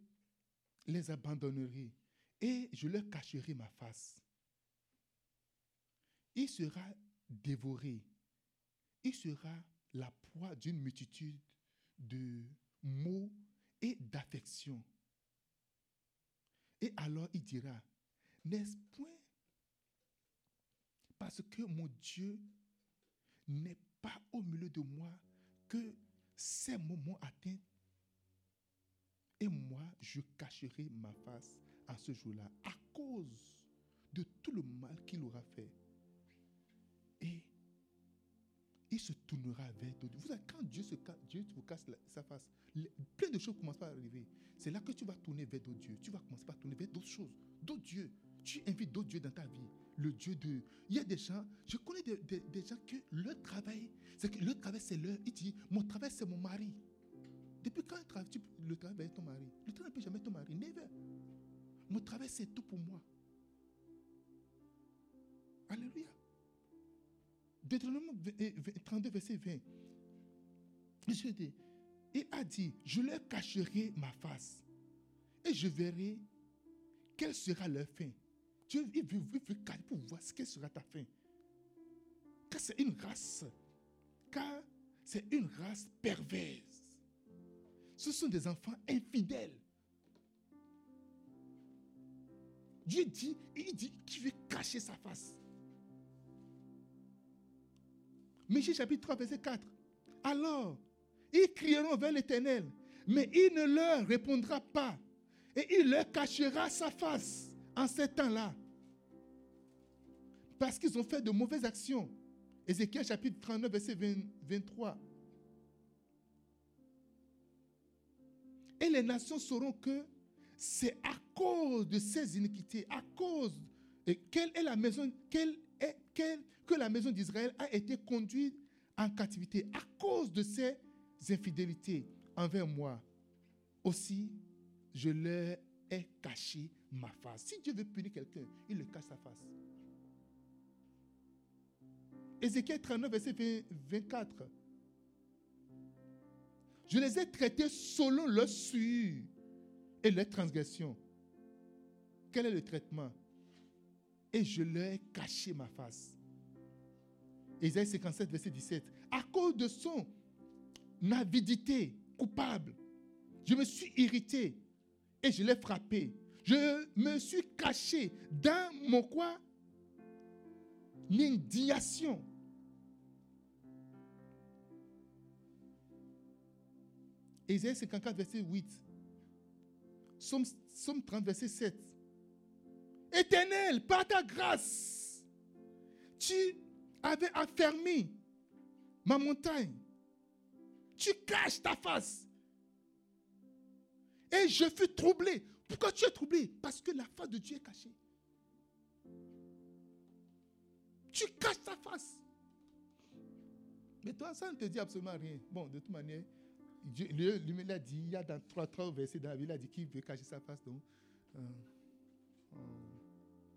les abandonnerai et je leur cacherai ma face. Il sera dévoré. Il sera la proie d'une multitude de mots et d'affection. Et alors il dira, n'est-ce point parce que mon Dieu n'est pas au milieu de moi que ces moments atteints? Et moi je cacherai ma face à ce jour-là à cause de tout le mal qu'il aura fait. Il se tournera vers d'autres. Quand Dieu, se, Dieu vous casse sa face, plein de choses commencent à arriver. C'est là que tu vas tourner vers d'autres dieux. Tu vas commencer par tourner vers d'autres choses, d'autres dieux. Tu invites d'autres dieux dans ta vie. Le Dieu de. Il y a des gens, je connais des, gens que leur travail, c'est que leur travail, c'est leur. Il dit Mon travail, c'est mon mari. Depuis quand tu, le travail est ton mari? Le travail ne peut jamais être ton mari. Never. Mon travail, c'est tout pour moi. Alléluia. Deutéronome 32, verset 20. Il a dit, je leur cacherai ma face et je verrai quelle sera leur fin. Dieu veut, cacher pour voir quelle sera ta fin. Car c'est une race, car c'est une race perverse. Ce sont des enfants infidèles. Dieu dit, il dit qu'il veut cacher sa face. Michée chapitre 3, verset 4. Alors, ils crieront vers l'Éternel, mais il ne leur répondra pas. Et il leur cachera sa face en ces temps-là. Parce qu'ils ont fait de mauvaises actions. Ézéchiel chapitre 39, verset 23. Et les nations sauront que c'est à cause de ces iniquités, à cause et quelle est la maison, quelle est, quelle, que la maison d'Israël a été conduite en captivité à cause de ses infidélités envers moi. Aussi, je leur ai caché ma face. Si Dieu veut punir quelqu'un, il le cache sa face. Ézéchiel 39, verset 24. Je les ai traités selon leur sueur et leur transgression. Quel est le traitement? Et je leur ai caché ma face. Ésaïe 57, verset 17. À cause de son avidité coupable, je me suis irrité et je l'ai frappé. Je me suis caché dans mon quoi? L'indignation. Ésaïe 54, verset 8. Somme, Somme 30, verset 7. Éternel, par ta grâce, tu avais affermi ma montagne. Tu caches ta face. Et je fus troublé. Pourquoi tu es troublé? Parce que la face de Dieu est cachée. Tu caches ta face. Mais toi, ça ne te dit absolument rien. Bon, de toute manière, Dieu, lui, a dit, il y a dans trois, trois versets dans la Bible, il a dit qu'il veut cacher sa face. Donc, euh, euh.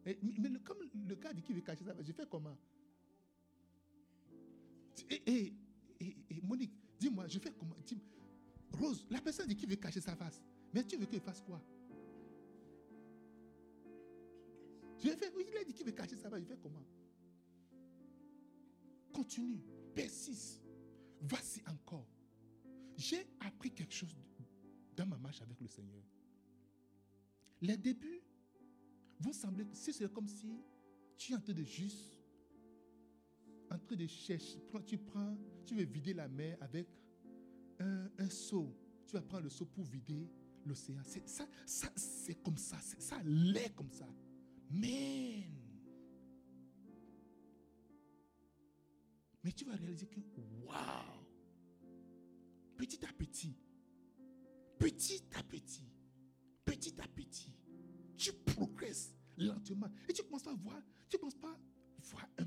mais, comme le gars dit qu'il veut cacher sa face, je fais comment? Et, Monique, dis-moi, je fais comment? Rose, la personne dit qu'il veut cacher sa face. Mais tu veux qu'il fasse quoi? Je vais faire, il a dit qu'il veut cacher sa face, je fais comment? Continue, persiste, vas-y encore. J'ai appris quelque chose dans ma marche avec le Seigneur. Les débuts vont sembler, c'est comme si tu es en train de juste, en train de chercher, tu prends, tu veux vider la mer avec un, seau. Tu vas prendre le seau pour vider l'océan. Ça, ça c'est comme ça, ça l'est comme ça. Mais, mais tu vas réaliser que, waouh, petit à petit, petit à petit, petit à petit, tu progresses lentement. Et tu commences à voir, tu commences pas à voir un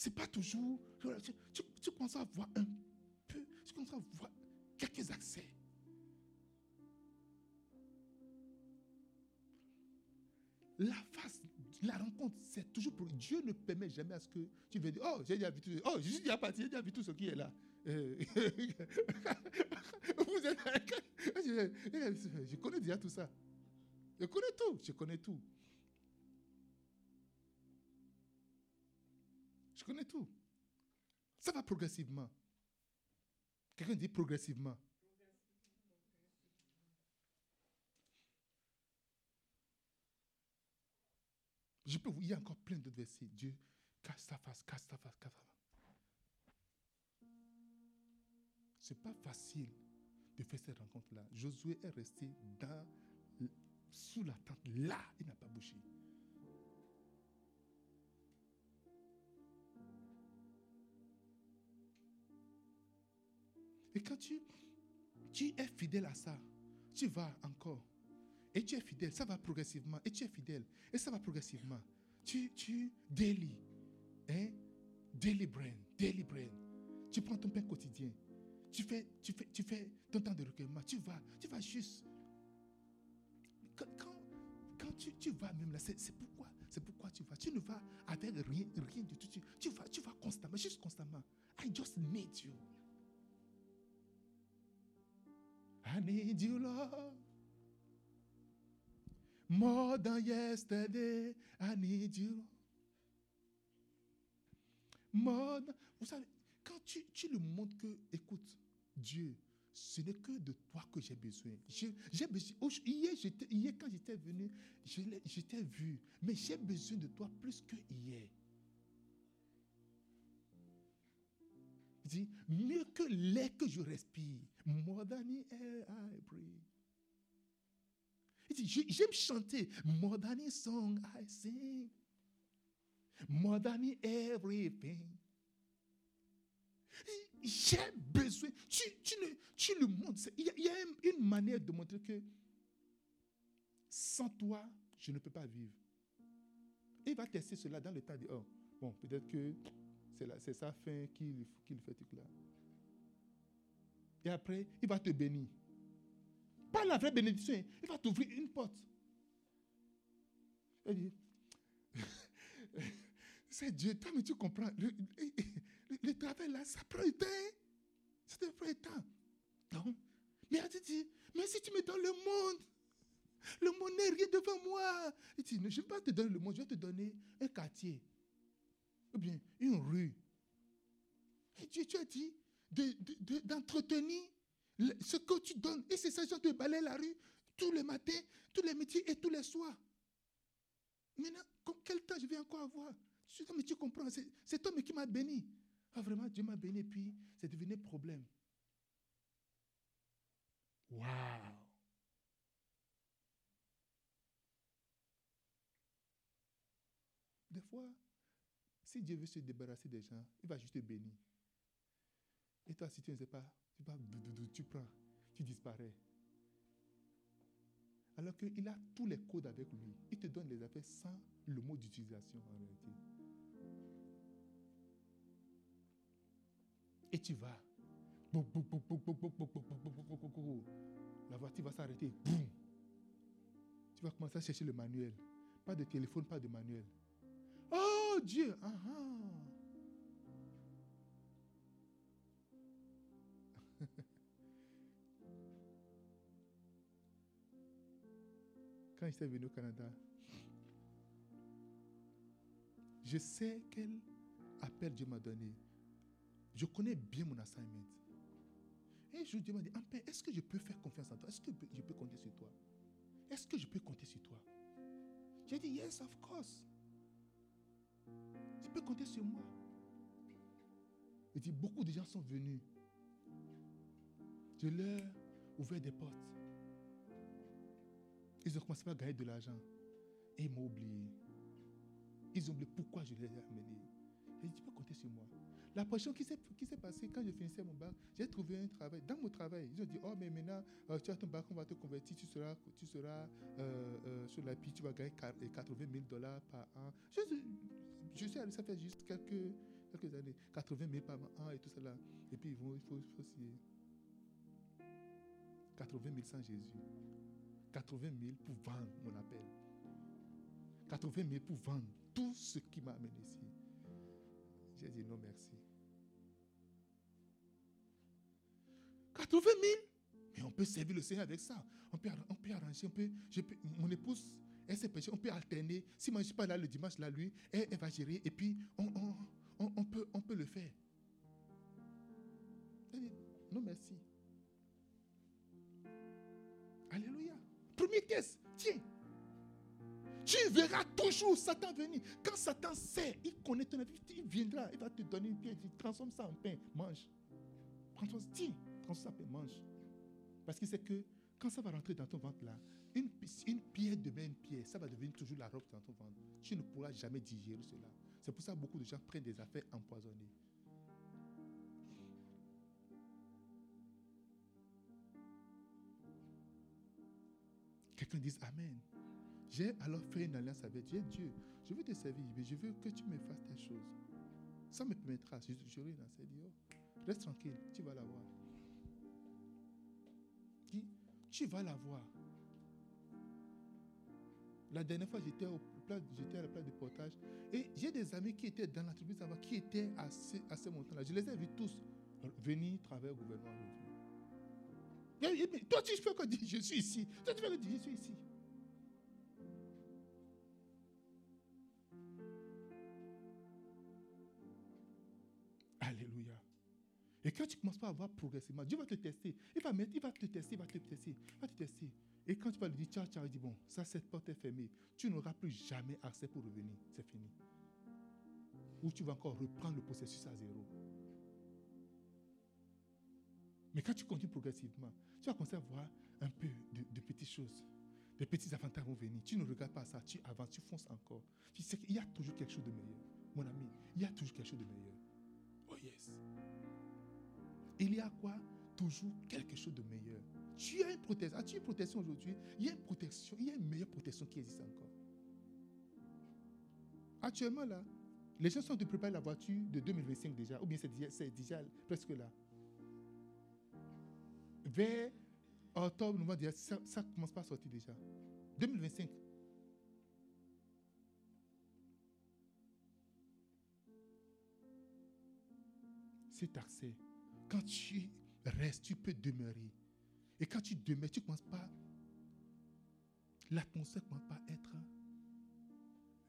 C'est pas toujours, tu, tu, commences à voir un peu, tu commences à voir quelques accès. La face la rencontre, c'est toujours pour Dieu ne permet jamais à ce que tu veux dire, oh, j'ai déjà vu tout, oh, je suis déjà parti, j'ai déjà vu tout ce qui est là. Euh, vous êtes, je connais déjà tout ça. Je connais tout, je connais tout. Connais tout. Ça va progressivement. Quelqu'un dit progressivement. Je peux vous, il y a encore plein d'autres versets. Dieu casse ta face, casse ta face, casse ta face. Ce n'est pas facile de faire cette rencontre-là. Josué est resté dans, sous la tente. Là, il n'a pas bougé. Et quand tu, tu es fidèle à ça, tu vas encore et tu es fidèle, ça va progressivement. Et tu es fidèle. Et ça va progressivement. Tu, tu, daily. Hein? Daily brain, daily brain. Tu prends ton pain quotidien. Tu fais, tu fais, tu fais ton temps de recueillement. Tu vas, tu vas juste. Quand, quand, tu, tu, vas même là, c'est pourquoi, c'est pourquoi tu vas. Tu ne vas avec rien, rien du tout. Tu, tu, vas, tu vas constamment, juste constamment. I just need you. I need you, Lord. More than yesterday, I need you. More Vous savez, quand tu, tu lui montres que, écoute, Dieu, ce n'est que de toi que j'ai besoin. J'ai. Hier, hier, quand j'étais venu, j'étais vu. Mais j'ai besoin de toi plus que hier. dit, mieux que l'air que je respire. More than air I breathe. J'aime chanter. More than a song I sing. More than everything. J'ai besoin. Tu, tu, le, tu le montres. Il y, a, il une manière de montrer que sans toi, je ne peux pas vivre. il va tester cela dans le temps de oh, bon, peut-être que c'est sa fin qu'il qu fait tout là. Et après, il va te bénir. Pas la vraie bénédiction. Il va t'ouvrir une porte. Il dit, c'est Dieu. Toi, mais tu comprends. Le, travail là, ça prend du temps. Ça prend du temps. Non. Mais elle dit, mais si tu me donnes le monde, le monde n'est rien devant moi. Il dit, je ne vais pas te donner le monde, je vais te donner un quartier. Ou bien une rue. Et Dieu, tu as dit d'entretenir ce que tu donnes. Et c'est ça, je te balayer la rue tous les matins, tous les midis et tous les soirs. Maintenant, quel temps je vais encore avoir? Mais tu comprends, c'est toi qui m'a béni. Ah, vraiment, Dieu m'a béni, puis c'est devenu problème. Waouh! Des fois, si Dieu veut se débarrasser des gens, il va juste te bénir. Et toi, si tu ne sais pas, tu, tu prends, tu disparais. Alors qu'il a tous les codes avec lui. Il te donne les affaires sans le mot d'utilisation en réalité. Et tu vas. La voiture va s'arrêter. Tu vas commencer à chercher le manuel. Pas de téléphone, pas de manuel. Oh Dieu! Ah, Quand j'étais venu au Canada, je sais quel appel Dieu m'a donné. Je connais bien mon assignment. Et je lui ai dit, est-ce que je peux faire confiance en toi? Est-ce que je peux compter sur toi? Est-ce que je peux compter sur toi? J'ai dit, yes, of course. Tu peux compter sur moi. Il dit, beaucoup de gens sont venus. Je leur ouvert des portes. Ils ont commencé à gagner de l'argent. Et ils m'ont oublié. Ils ont oublié pourquoi je les ai amenés. Et dit, tu peux compter sur moi. La pression qui s'est passée quand je finissais mon bac, j'ai trouvé un travail. Dans mon travail, ils ont dit, oh, mais maintenant, euh, tu as ton bac, on va te convertir, tu seras, tu seras euh, euh, sur la piste, tu vas gagner 80 000 dollars par an. Je, suis allé, ça fait juste quelques, quelques années, 80 000 par an et tout cela. Et puis, ils vont, il faut, il faut 80 000 sans Jésus. 80 000 pour vendre mon appel. 80 000 pour vendre tout ce qui m'a amené ici. J'ai dit non, merci. 80 000 Mais on peut servir le Seigneur avec ça. On peut, on peut arranger, on peut, mon épouse, elle s'est péché, on peut alterner. Si moi je ne suis pas là le dimanche, là, lui, elle, va gérer et puis on, on, peut, on peut le faire. non, merci. Premier test, tiens. Tu verras toujours Satan venir. Quand Satan sait, il connaît ton avis, il viendra, il va te donner une pierre, il transforme ça en pain, mange. Prends-toi, tiens, transforme ça en pain, mange. Parce qu'il sait que quand ça va rentrer dans ton ventre là, une, une pierre devient une pierre, ça va devenir toujours la robe dans ton ventre. Tu ne pourras jamais digérer cela. C'est pour ça que beaucoup de gens prennent des affaires empoisonnées. Quelqu'un dise Amen. J'ai alors fait une alliance avec Dieu. Dieu, je veux te servir, mais je veux que tu me fasses telle chose. Ça me permettra. Je, je une dit, oh, reste tranquille, tu vas la voir. Dis, tu vas la voir. La dernière fois, j'étais, au à la place de portage et j'ai des amis qui étaient dans l'entreprise avant, qui étaient à ce, à ce montant-là. Je les ai vus tous venir travailler au gouvernement toi, tu fais que dire je suis ici. Toi, tu fais que dire je suis ici. Alléluia. Et quand tu commences pas à voir progressivement, Dieu va te tester. Il va, mettre, il va te tester, il va te tester, il va te tester. Et quand tu vas lui dire, tiens, tu il dit, bon, ça, cette porte est fermée. Tu n'auras plus jamais accès pour revenir. C'est fini. Ou tu vas encore reprendre le processus à zéro. Mais quand tu continues progressivement, tu vas commencer à voir un peu de, petites choses. Des petits avantages vont venir. Tu ne regardes pas ça, tu avances, tu fonces encore. Tu sais qu'il y a toujours quelque chose de meilleur. Mon ami, il y a toujours quelque chose de meilleur. Oh yes. Il y a quoi? Toujours quelque chose de meilleur. Tu as une protection. As-tu une protection aujourd'hui? Il y a une protection, il y a une meilleure protection qui existe encore. Actuellement, là, les gens sont de préparer la voiture de 2025 déjà, ou bien c'est déjà presque là vers octobre, novembre, ça, ça commence pas à sortir déjà. 2025. C'est accès. Quand tu restes, tu peux demeurer. Et quand tu demeures, tu ne commences pas. L'atmosphère ne commence pas à être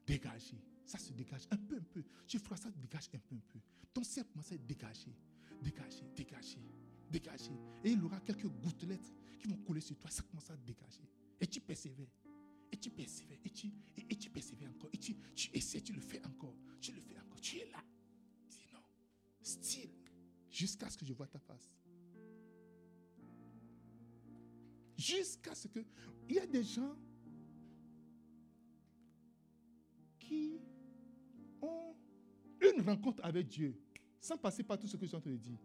dégagée. Ça se dégage un peu, un peu. Tu feras ça, dégage un peu, un peu. Ton ciel commence à être dégagé. Dégagé, dégagé dégager. Et il aura quelques gouttelettes qui vont couler sur toi. Ça commence à dégager. Et tu persévères. Et tu persévères. Et tu, et, tu persévères encore. Et tu, tu essaies, tu le fais encore. Tu le fais encore. Tu es là. Dis non. Style. Jusqu'à ce que je vois ta face. Jusqu'à ce que... Il y a des gens qui ont une rencontre avec Dieu sans passer par tout ce que je suis en train de dire.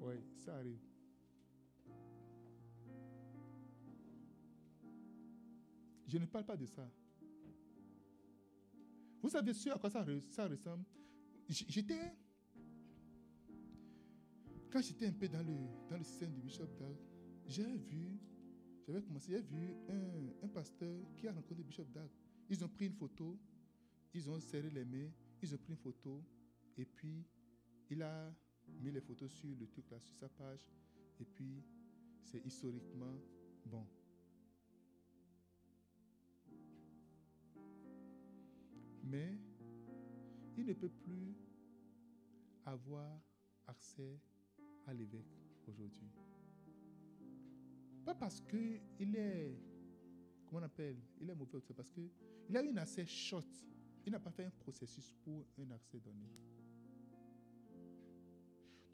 Oui, ça arrive. Je ne parle pas de ça. Vous savez ce à quoi ça, ressemble? J'étais. Quand j'étais un peu dans le, dans le système du Bishop Dag, j'ai vu, j'avais commencé, j'ai vu un, un, pasteur qui a rencontré Bishop Dag. Ils ont pris une photo, ils ont serré les mains, ils ont pris une photo, et puis il a mis les photos sur le truc là, sur sa page, et puis c'est historiquement bon. Mais il ne peut plus avoir accès à l'évêque aujourd'hui. Pas parce qu'il est, comment on appelle, il est mauvais, c'est parce qu'il a eu un accès short. Il n'a pas fait un processus pour un accès donné.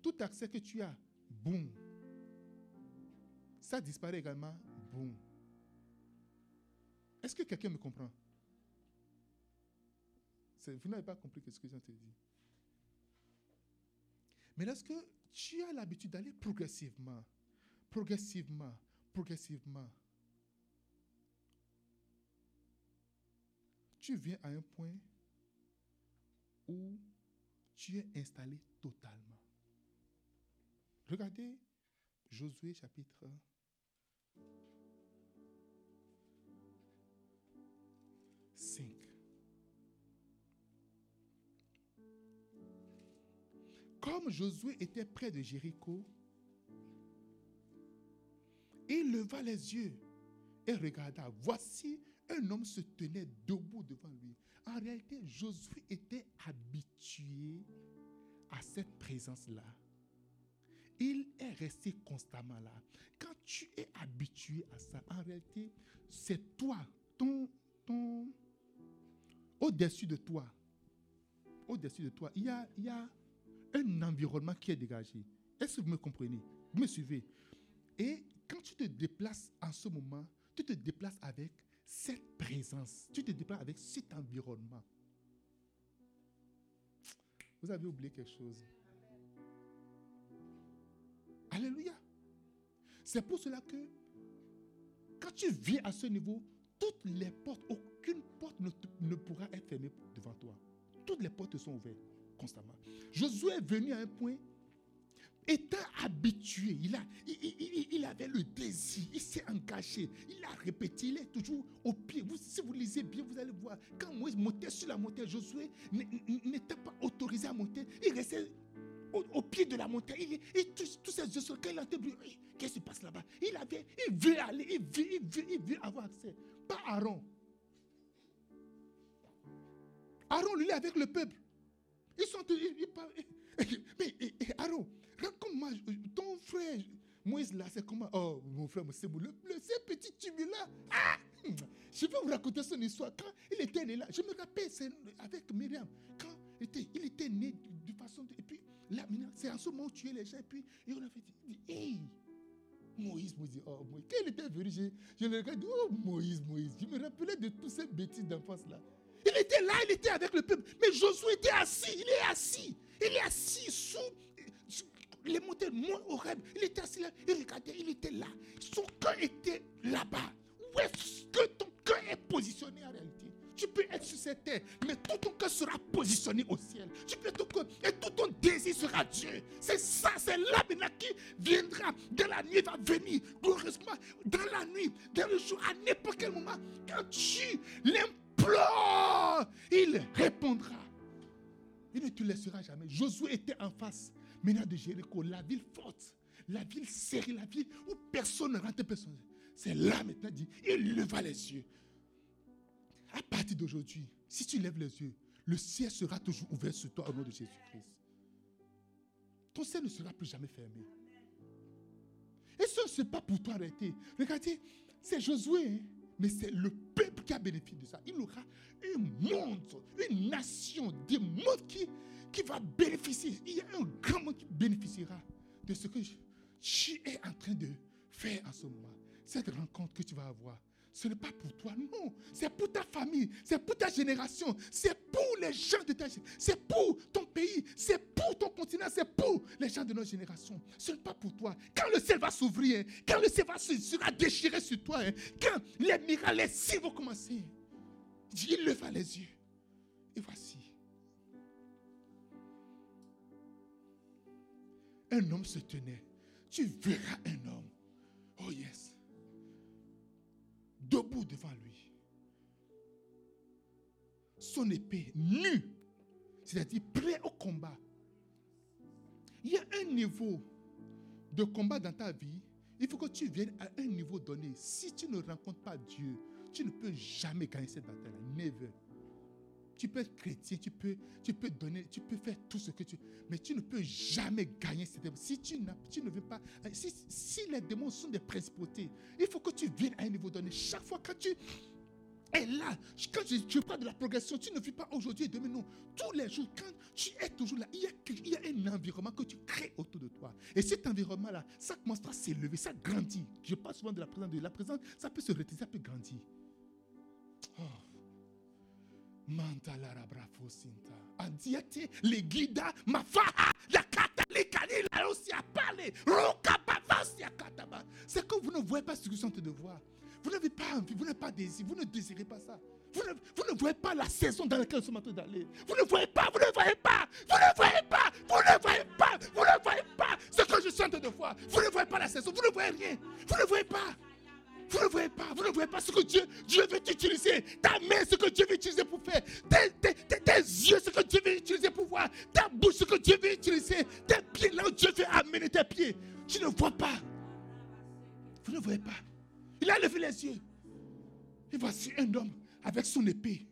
Tout accès que tu as, boum. Ça disparaît également, boum. Est-ce que quelqu'un me comprend? Vous n'avez pas compris ce que j'ai dit. Mais lorsque tu as l'habitude d'aller progressivement, progressivement, progressivement, tu viens à un point où tu es installé totalement. Regardez Josué chapitre 5. Comme Josué était près de Jéricho, il leva les yeux et regarda. Voici un homme se tenait debout devant lui. En réalité, Josué était habitué à cette présence-là. Il est resté constamment là. Quand tu es habitué à ça, en réalité, c'est toi, ton, ton, au-dessus de toi, au-dessus de toi, il y a, il y a un environnement qui est dégagé. Est-ce que vous me comprenez? Vous me suivez? Et quand tu te déplaces en ce moment, tu te déplaces avec cette présence. Tu te déplaces avec cet environnement. Vous avez oublié quelque chose. Alléluia. C'est pour cela que quand tu viens à ce niveau, toutes les portes, aucune porte ne, pourra être fermée devant toi. Toutes les portes sont ouvertes constamment. Josué est venu à un point, étant habitué, il, avait le désir, il s'est engagé, il a répété, il est toujours au pied. Vous, si vous lisez bien, vous allez voir, quand Moïse montait sur la montagne, Josué n'était pas autorisé à monter, il restait au, pied de la montagne. Il, il tous ses yeux sur quand il qu'est-ce qui se passe là-bas? Il avait, il veut aller, il veut, il veut, il veut avoir accès. Pas Aaron. Aaron, lui, est avec le peuple. Ils sont. mais Aaron, raconte-moi, ton frère Moïse là, c'est comment? Oh, mon frère, c'est le, le, petit tube là. Ah, je vais vous raconter son histoire. Quand il était né là, je me rappelle avec Myriam, quand il était, il était né de, façon. et puis c'est en ce moment où tu es les gens. Et puis et on a fait dit, hey, Moïse, Moïse, oh Moïse. Quand il était venu, je, je le regardais, oh Moïse, Moïse. Je me rappelais de toutes ces bêtises d'enfance là. Il était là, il était avec le peuple. Mais Josué était assis, il est assis. Il est assis sous, les montagnes, au rêve. Il était assis là, il regardait, il était là. Son cœur était là-bas. Où est-ce que ton cœur est positionné en réalité? Tu peux être sur cette terre, mais tout ton cœur sera positionné au ciel. Tu peux cœur, et tout ton désir sera Dieu. C'est ça, c'est là maintenant qui viendra. Dans la nuit, va venir glorieusement. Dans la nuit, dans le jour, à n'importe quel moment, quand tu l'aimes il répondra. Il ne te laissera jamais. Josué était en face, maintenant de Jéricho, la ville forte, la ville serrée, la ville où personne ne rentre, personne. C'est là maintenant, dit, il leva les yeux. À partir d'aujourd'hui, si tu lèves les yeux, le ciel sera toujours ouvert sur toi au nom de Jésus-Christ. Ton ciel ne sera plus jamais fermé. Et ce, n'est pas pour toi arrêter. Regardez, c'est Josué. Mais c'est le peuple qui a bénéficié de ça. Il aura un monde, une nation, des mondes qui, qui va bénéficier. Il y a un grand monde qui bénéficiera de ce que tu es en train de faire en ce moment, cette rencontre que tu vas avoir, ce n'est pas pour toi, non. C'est pour ta famille, c'est pour ta génération, c'est pour les gens de ta génération, c'est pour ton pays, c'est pour ton continent, c'est pour les gens de notre génération. Ce n'est pas pour toi. Quand le ciel va s'ouvrir, quand le ciel va sera déchiré sur toi, hein, quand les miracles, les signes vont commencer, il leva les yeux. Et voici. Un homme se tenait. Tu verras un homme. Oh yes debout devant lui. Son épée nue, c'est-à-dire prêt au combat. Il y a un niveau de combat dans ta vie. Il faut que tu viennes à un niveau donné. Si tu ne rencontres pas Dieu, tu ne peux jamais gagner cette bataille-là. Never. Tu peux être chrétien, tu peux, tu peux donner, tu peux faire tout ce que tu mais tu ne peux jamais gagner cette Si tu, ne veux pas, si, si les démons sont des principautés, il faut que tu viennes à un niveau donné. Chaque fois que tu es là, quand je, parle de la progression, tu ne vis pas aujourd'hui et demain, non. Tous les jours, quand tu es toujours là, il y, a, il y a un environnement que tu crées autour de toi. Et cet environnement-là, ça commence à s'élever, ça grandit. Je parle souvent de la présence de la présence, ça peut se retirer, ça peut grandir. Oh. Andiate le guida mafaha yakata le kanila aussi a parlé. Roka ya kataba. C'est que vous ne voyez pas ce que êtes de voir. Vous n'avez pas envie, vous n'avez pas désir, vous ne désirez pas ça. Vous ne, vous ne voyez pas la saison dans laquelle nous sommes en train d'aller. Vous ne voyez pas, vous ne voyez pas, vous ne voyez pas, vous ne voyez pas, vous ne voyez pas ce que je train de voir. Vous ne voyez pas la saison, vous ne voyez rien, vous ne voyez pas. Vous ne voyez pas, vous ne voyez pas ce que Dieu, Dieu veut utiliser. Ta main, ce que Dieu veut utiliser pour faire. Tes, yeux, ce que Dieu veut utiliser pour voir. Ta bouche, ce que Dieu veut utiliser. Tes pieds, là où Dieu veut amener tes pieds. Tu ne vois pas. Vous ne voyez pas. Il a levé les yeux. Et voici un homme avec son épée.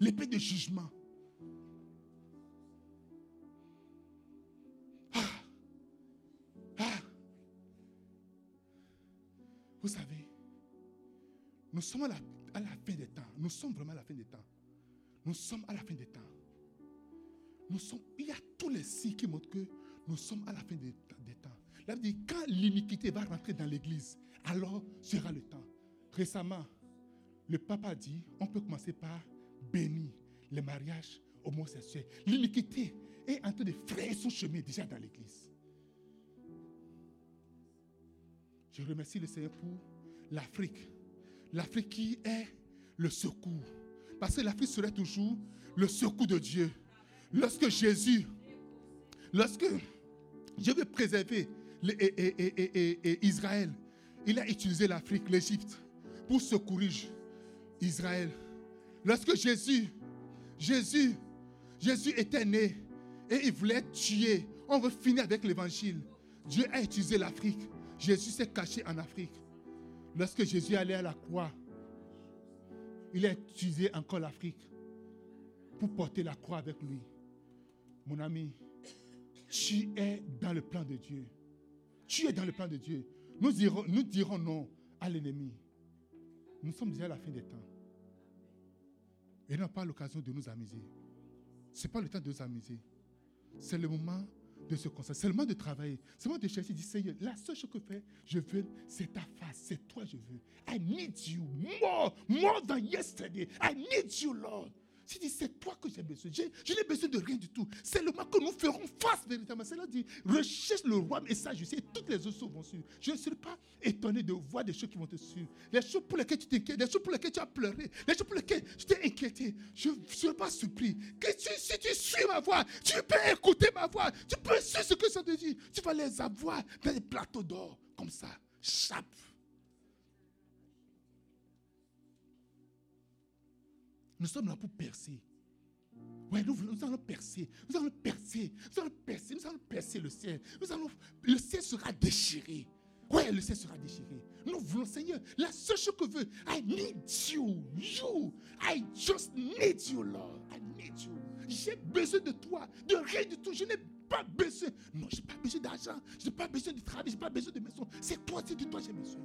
L'épée de jugement. Ah. Ah. Vous savez, nous sommes à la, fin des temps. Nous sommes vraiment à la fin des temps. Nous sommes à la fin des temps. Nous sommes, il y a tous les signes qui montrent que nous sommes à la fin des, temps. Là, dit, quand l'iniquité va rentrer dans l'église, alors sera le temps. Récemment, le pape a dit, on peut commencer par bénir les mariages homosexuels. L'iniquité est en train de frayer son chemin déjà dans l'église. Je remercie le Seigneur pour l'Afrique l'Afrique qui est le secours. Parce que l'Afrique serait toujours le secours de Dieu. Lorsque Jésus, lorsque je veux préserver Israël, il a utilisé l'Afrique, l'Égypte, pour secourir Israël. Lorsque Jésus, Jésus, Jésus était né et il voulait tuer, on veut finir avec l'évangile. Dieu a utilisé l'Afrique. Jésus s'est caché en Afrique. Lorsque Jésus allait à la croix, il a utilisé encore l'Afrique pour porter la croix avec lui. Mon ami, tu es dans le plan de Dieu. Tu es dans le plan de Dieu. Nous dirons, nous non à l'ennemi. Nous sommes déjà à la fin des temps. Et n'a pas l'occasion de nous amuser. Ce n'est pas le temps de nous amuser. C'est le moment de se concentrer, seulement de travailler, seulement de chercher, de dire Seigneur, la seule chose que je veux, c'est ta face, c'est toi je veux. I need you more, more than yesterday. I need you, Lord. C'est dit, c'est toi que j'ai besoin. Je n'ai besoin de rien du tout. C'est le moment que nous ferons face véritablement. C'est là dit, recherche le roi et sa justice et toutes les autres vont suivre. Je ne serai pas étonné de voir des choses qui vont te suivre. Les choses pour lesquelles tu t'inquiètes, les choses pour lesquelles tu as pleuré, les choses pour lesquelles tu t'es inquiété. Je ne serai pas surpris. Que si tu suis ma voix, tu peux écouter ma voix, tu peux suivre ce que ça te dit. Tu vas les avoir dans des plateaux d'or, comme ça. Chape. Nous sommes là pour percer. Oui, nous, nous, allons percer. Nous allons percer. Nous allons percer. Nous allons percer le ciel. Nous allons, le ciel sera déchiré. Oui, le ciel sera déchiré. Nous voulons, Seigneur, la seule chose que je veux, I need you. You. I just need you, Lord. I need you. J'ai besoin de toi, de rien du tout. Je n'ai pas besoin. Non, je n'ai pas besoin d'argent. Je n'ai pas besoin de travail. Je n'ai pas besoin de maison. C'est toi, c'est de toi j'ai besoin.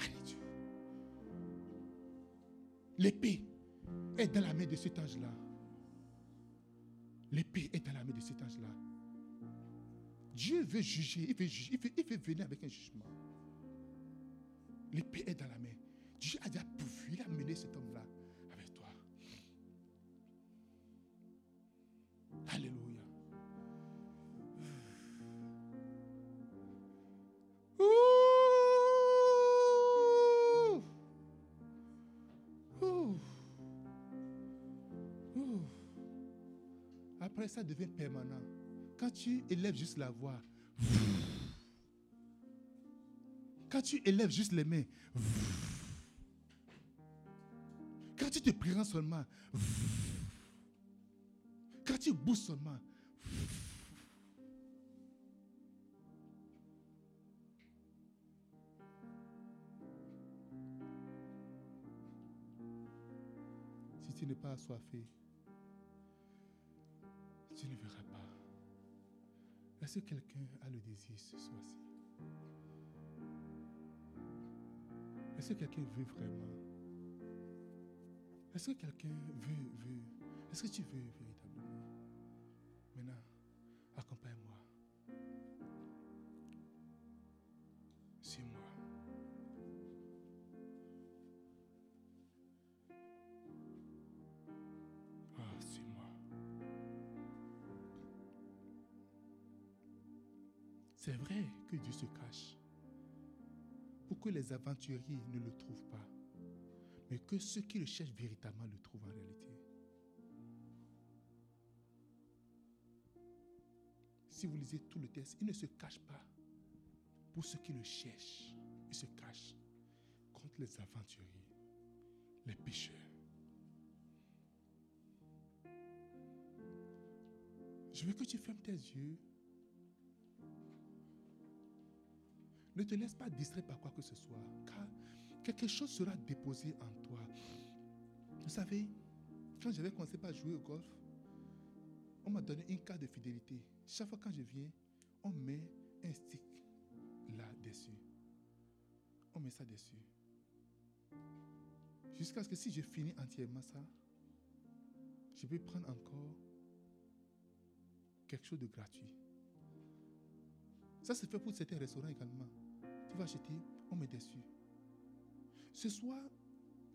I need you. L'épée est dans la main de cet ange-là. L'épée est dans la main de cet ange-là. Dieu veut juger, il veut, il veut, il veut venir avec un jugement. L'épée est dans la main. Dieu a déjà pourvu, il a mené cet homme-là avec toi. Alléluia. Ouh. Après, ça devient permanent. Quand tu élèves juste la voix, quand tu élèves juste les mains, quand tu te prends seulement, quand tu bouges seulement, si tu n'es pas assoiffé, Est-ce que quelqu'un a le désir ce soir-ci? Est-ce que quelqu'un veut vraiment? Est-ce que quelqu'un veut, veut? Est-ce que tu veux véritablement? Les aventuriers ne le trouvent pas, mais que ceux qui le cherchent véritablement le trouvent en réalité. Si vous lisez tout le texte, il ne se cache pas pour ceux qui le cherchent. Il se cache contre les aventuriers, les pécheurs. Je veux que tu fermes tes yeux. Ne te laisse pas distraire par quoi que ce soit, car quelque chose sera déposé en toi. Vous savez, quand j'avais commencé par jouer au golf, on m'a donné une carte de fidélité. Chaque fois quand je viens, on met un stick là-dessus. On met ça dessus. Jusqu'à ce que si je finis entièrement ça, je peux prendre encore quelque chose de gratuit. Ça se fait pour certains restaurants également. Tu vas acheter, on met dessus. Ce soir,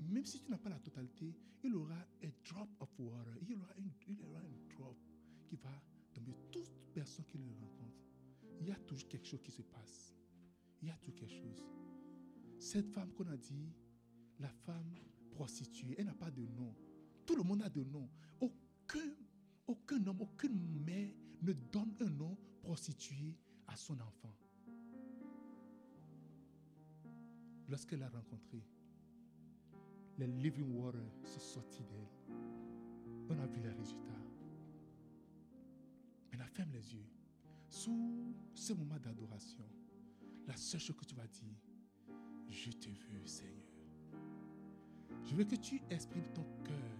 même si tu n'as pas la totalité, il aura un drop of water. Il aura, une, il aura un drop qui va tomber. Toute personne qui le rencontre, il y a toujours quelque chose qui se passe. Il y a toujours quelque chose. Cette femme qu'on a dit, la femme prostituée, elle n'a pas de nom. Tout le monde a de nom. Aucun, aucun homme, aucune mère ne donne un nom prostitué à son enfant. Lorsqu'elle l'a rencontré, le living water se sortit d'elle. On a vu les résultats. Maintenant, ferme les yeux. Sous ce moment d'adoration, la seule chose que tu vas dire, je te veux, Seigneur. Je veux que tu exprimes ton cœur.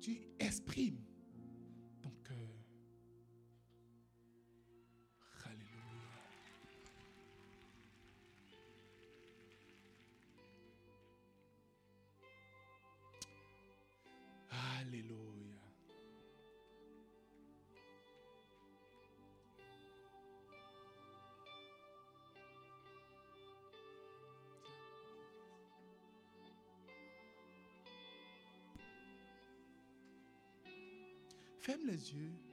Tu exprimes ton cœur. Ferme les yeux.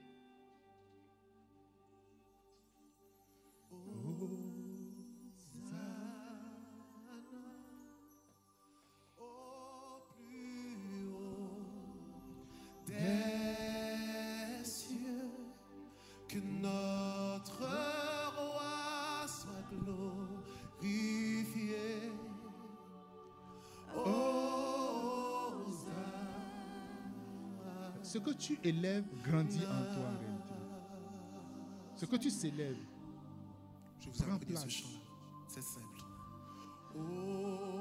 Ce que tu élèves grandit en toi en réalité. Ce que tu s'élèves, Je vous ce place. C'est simple.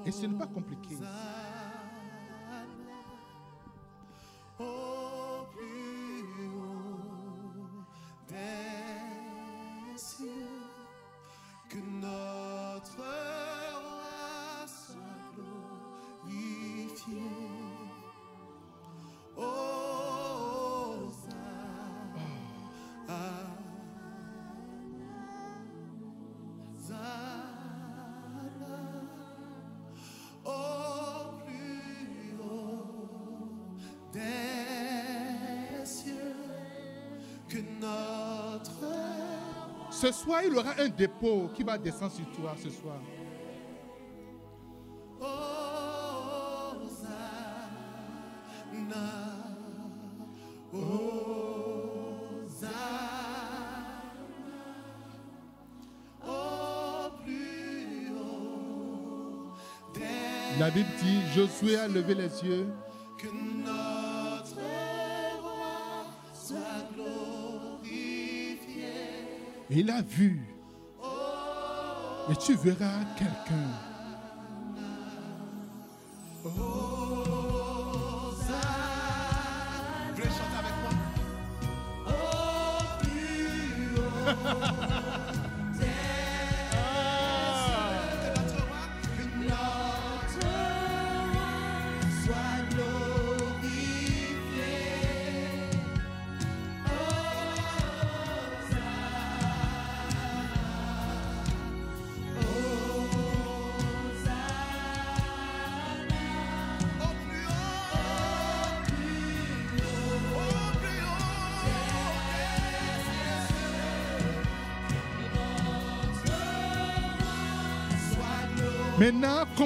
et ce n'est pas compliqué. Soir, il aura un dépôt qui va descendre sur toi ce soir. La Bible dit, Josué a levé les yeux il a vu. Et tu verras quelqu'un.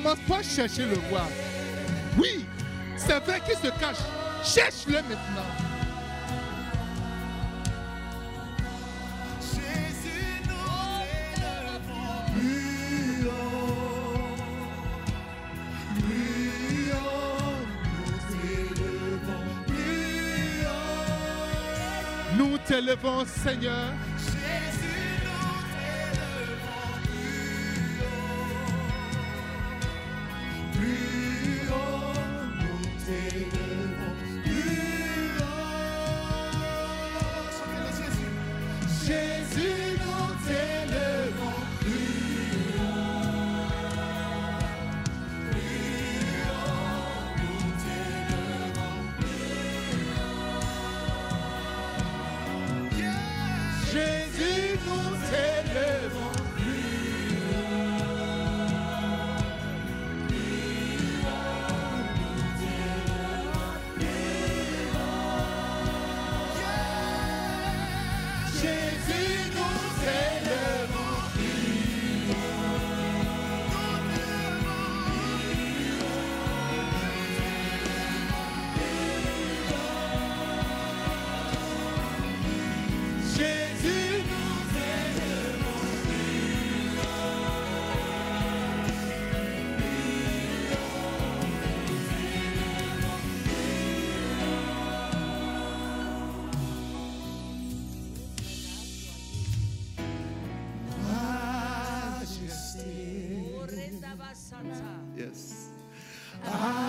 Commence pas à chercher le roi. Oui, c'est vrai qu'il se cache. Cherche-le maintenant. Nous t'élevons, Seigneur. Yes. À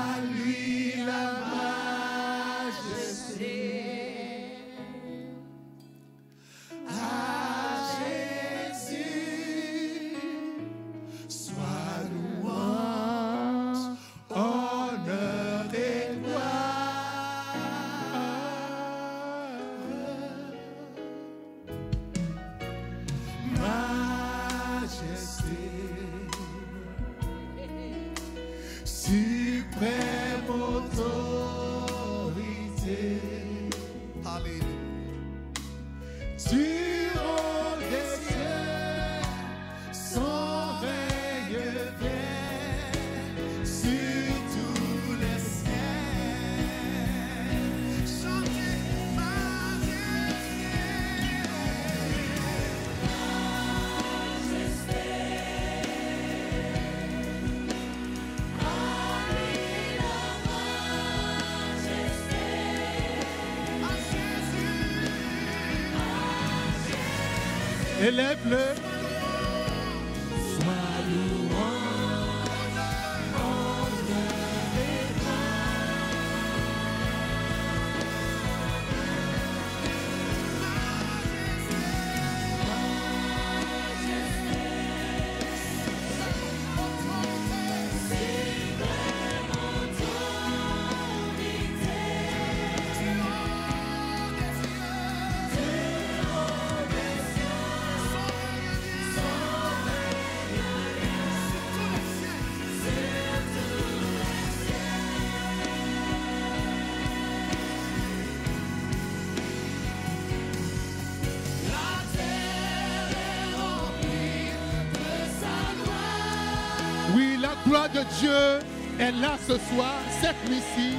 Dieu est là ce soir, cette nuit-ci.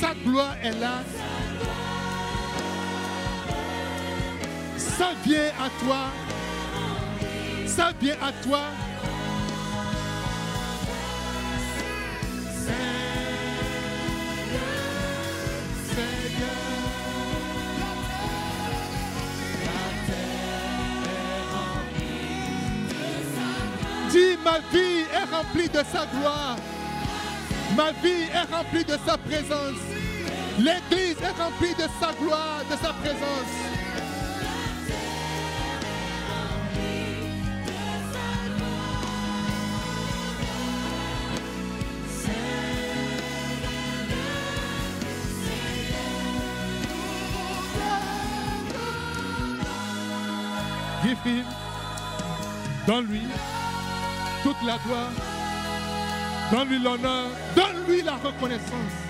Sa gloire est là. Ça vient à toi. Ça vient à toi. Remplie de sa gloire. Ma vie est remplie de sa présence. L'église est remplie de sa gloire, de sa présence. Give him, donne-lui toute la gloire, donne-lui l'honneur, donne-lui la reconnaissance.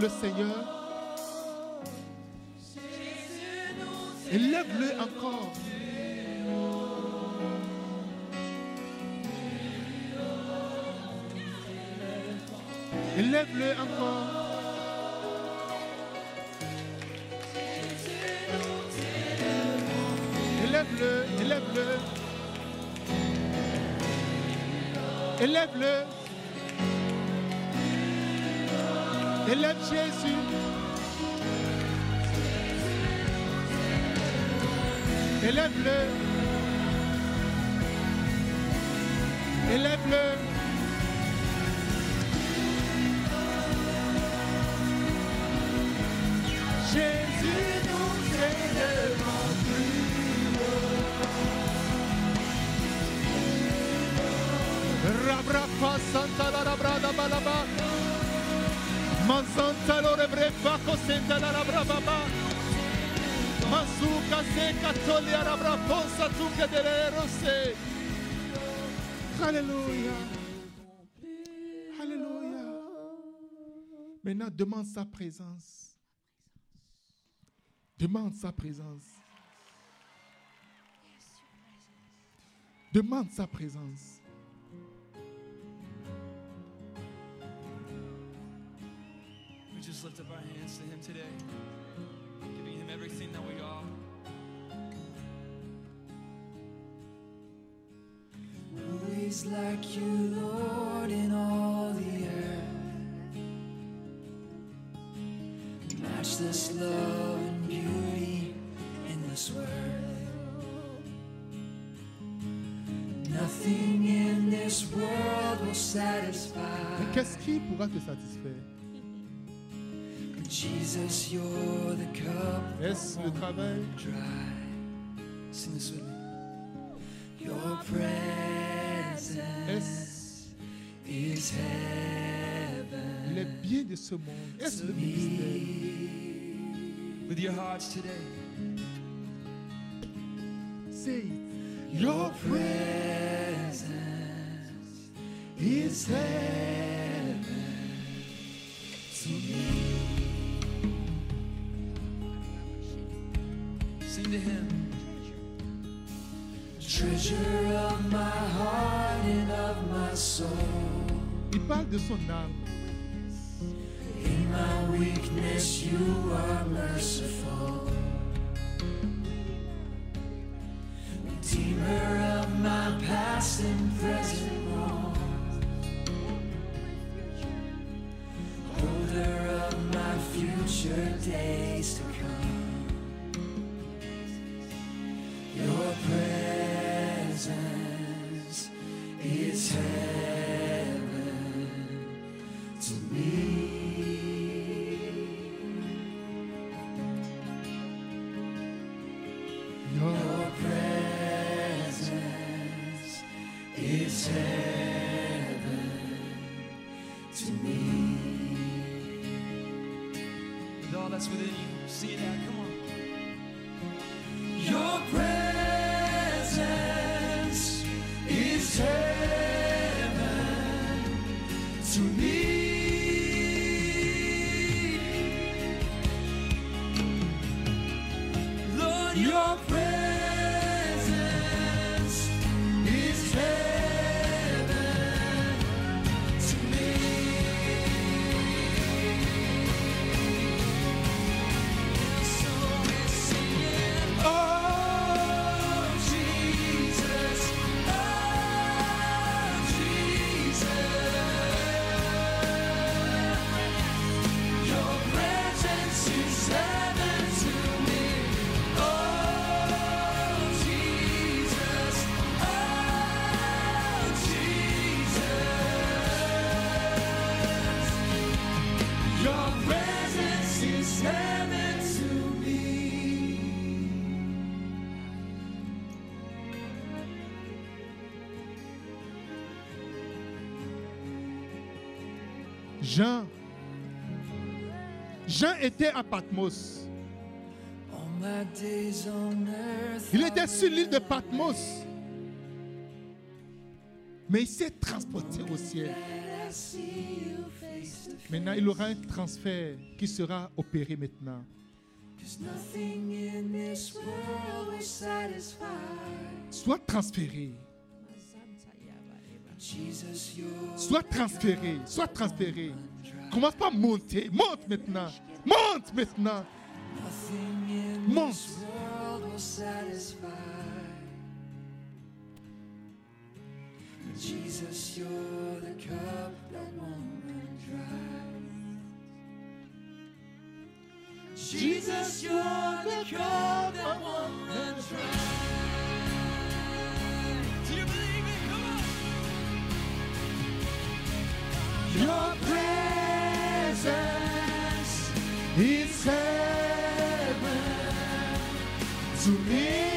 Le Seigneur. Élève-le encore. Élève-le encore. Jésus. Élève-le. Élève-le. Jésus nous élèvons Rabrapa Santa la Rabrada Balaba. Mansanta lo rebrefa cosenta la Rabrababa. Mazuka se katolia Rabraposa tuke de rose. Alléluia. Alléluia. Maintenant, demande sa présence. Demande sa présence. Demande sa présence. Just lift up our hands to Him today, giving Him everything that we are. Who is like you, Lord, in all the earth? Matchless love and beauty, endless worth. Nothing in this world will satisfy. Mais qu'est-ce qui pourra te satisfaire Jesus, you're the cup Est-ce le travail dry. Sing this with me. Your presence is heaven les biens de ce monde to le ministère. With your hearts today. Say it. Your presence is heaven to me. To him. Treasure of my heart and of my soul. Il parle de son âme. In my weakness, you are merciful. Redeemer of my past and present wrong. Holder of my future days to come. Your presence is heaven to me. Your presence is heaven to me. With all that's within you. Sing it. Jean. Jean était à Patmos. Il était sur l'île de Patmos. Mais il s'est transporté au ciel. Maintenant, il aura un transfert qui sera opéré maintenant. Sois transféré. Jesus, you're Sois transféré. Sois transféré. Commence pas à monter. Monte maintenant. Monte maintenant. Monte. Jesus, you're the cup that won't run dry. Jesus, you're the cup that won't run dry. Your presence is heaven to me.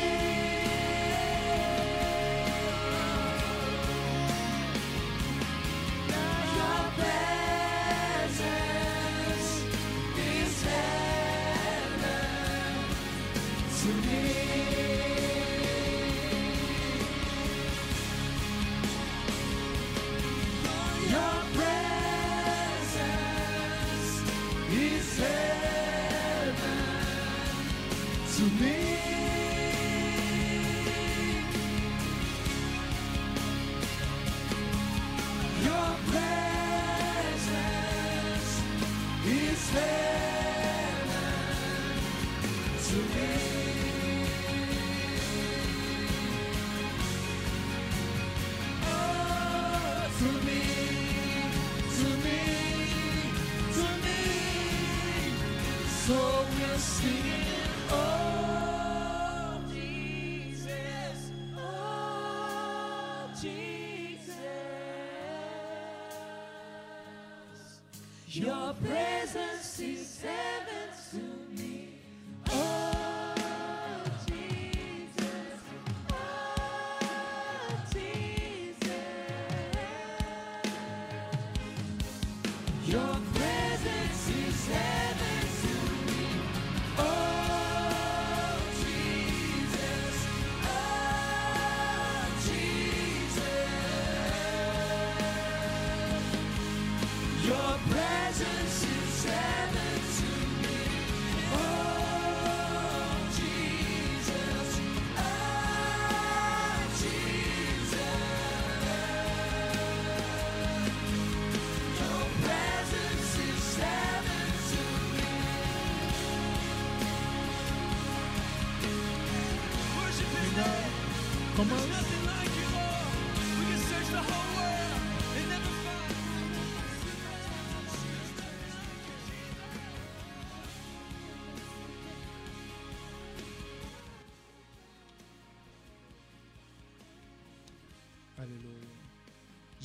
To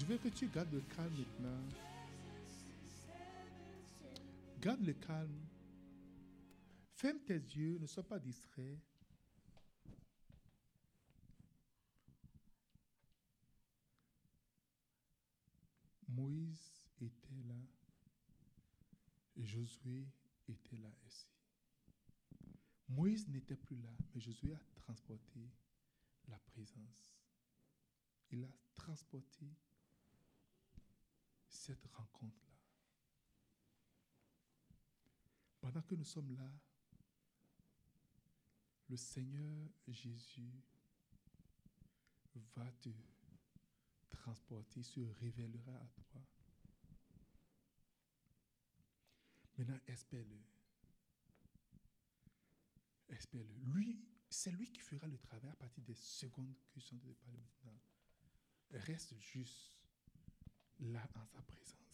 veux que tu gardes le calme maintenant. Garde le calme. Ferme tes yeux, ne sois pas distrait. Moïse était là et Josué était là aussi. Moïse n'était plus là, mais Josué a transporté la présence. Il a transporté cette rencontre-là. Pendant que nous sommes là, le Seigneur Jésus va te transporter, se révélera à toi. Maintenant, espère-le. Espère-le. Lui, c'est lui qui fera le travail à partir des secondes en train de parler maintenant. Reste juste là en sa présence.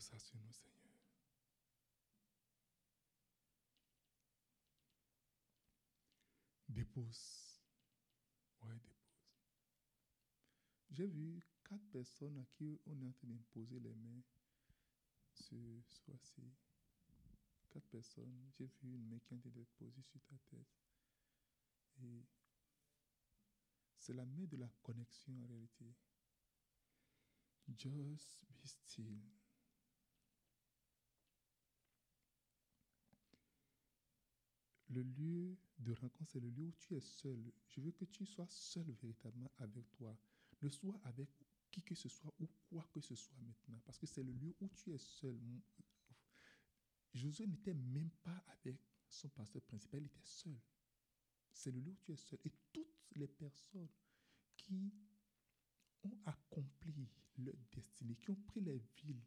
Ça sur nous, Seigneur. Dépose. Ouais, dépose. J'ai vu quatre personnes à qui on est en train d'imposer les mains ce soir-ci. Quatre personnes. J'ai vu une main qui est en train posée sur ta tête. Et c'est la main de la connexion en réalité. Just be still. Le lieu de rencontre, c'est le lieu où tu es seul. Je veux que tu sois seul véritablement avec toi. Ne sois avec qui que ce soit ou quoi que ce soit maintenant. Parce que c'est le lieu où tu es seul. Josué n'était même pas avec son pasteur principal, il était seul. C'est le lieu où tu es seul. Et toutes les personnes qui ont accompli leur destinée, qui ont pris les villes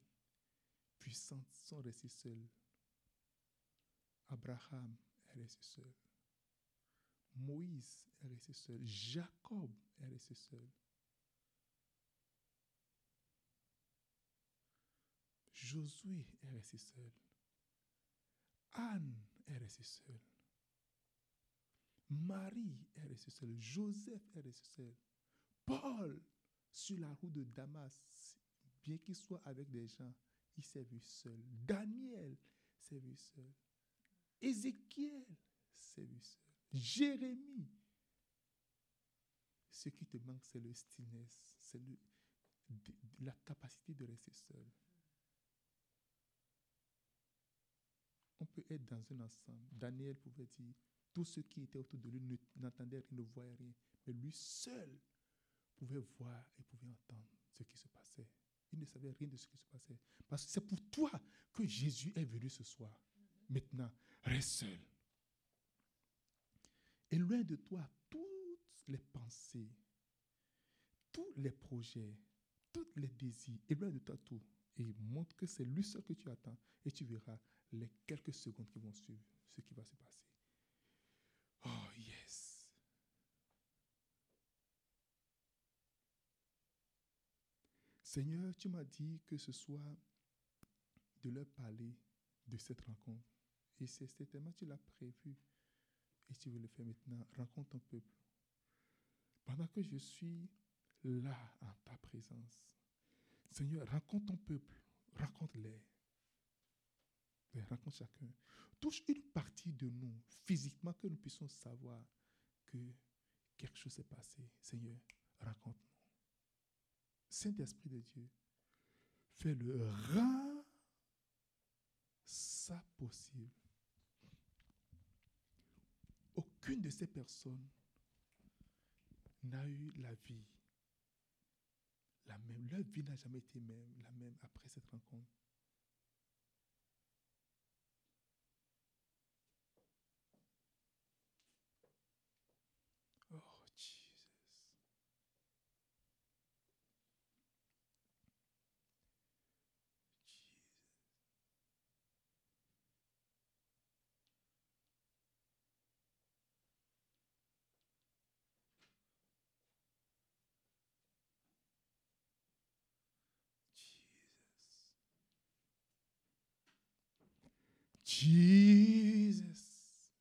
puissantes, sont restées seules. Abraham est seul. Moïse est resté seul. Jacob est resté seul. Josué est resté seul. Anne est restée seule. Marie est restée seule. Joseph est resté seul. Paul, sur la route de Damas, bien qu'il soit avec des gens, il s'est vu seul. Daniel s'est vu seul. Ézéchiel seul. Jérémie. Ce qui te manque, c'est le stillness, c'est la capacité de rester seul. On peut être dans un ensemble. Daniel pouvait dire, tous ceux qui étaient autour de lui ne- n'entendaient rien, ne voyaient rien. Mais lui seul pouvait voir et pouvait entendre ce qui se passait. Il ne savait rien de ce qui se passait. Parce que c'est pour toi que Jésus est venu ce soir. Maintenant, reste seul. Et loin de toi, toutes les pensées, tous les projets, tous les désirs, et loin de toi tout. Et montre que c'est lui seul que tu attends. Et tu verras les quelques secondes qui vont suivre ce qui va se passer. Oh, yes. Seigneur, tu m'as dit que ce soit de leur parler de cette rencontre. Et c'est certainement, tu l'as prévu. Et tu veux le faire maintenant. Rencontre ton peuple. Pendant que je suis là en ta présence, Seigneur, rencontre ton peuple. Rencontre-les. Les rencontre chacun. Touche une partie de nous, physiquement, que nous puissions savoir que quelque chose s'est passé. Seigneur, rencontre-nous. Saint-Esprit de Dieu, fais-le. Rends ça possible. Aucune de ces personnes n'a eu la vie. La même. Leur vie n'a jamais été même, la même après cette rencontre. Oh, Jesus. Jesus. Jesus.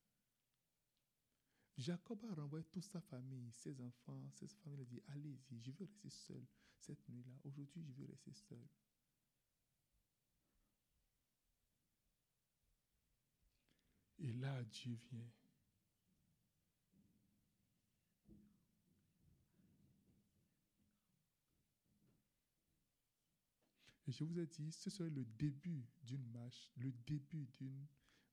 Jacob a renvoyé toute sa famille, ses enfants, ses familles. Il a dit Allez-y, je veux rester seul cette nuit-là. Aujourd'hui, je veux rester seul. Et là, Dieu vient. Et je vous ai dit, ce serait le début d'une marche, le début d'une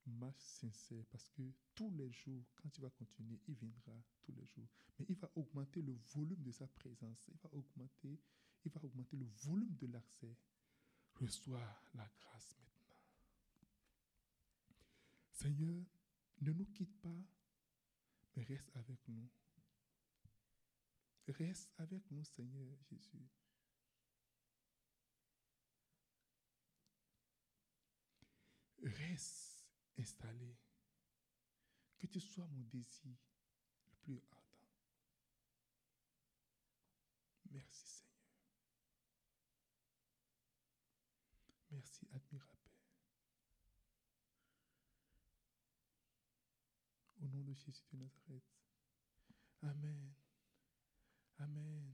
marche sincère, parce que tous les jours, quand tu vas continuer, il viendra tous les jours. Mais il va augmenter le volume de sa présence, il va augmenter, il va augmenter le volume de l'accès. Reçois la grâce maintenant. Seigneur, ne nous quitte pas, mais reste avec nous. Reste avec nous, Seigneur Jésus. Reste installé. Que tu sois mon désir le plus ardent. Merci Seigneur. Merci admirable Au nom de Jésus de Nazareth. Amen. Amen.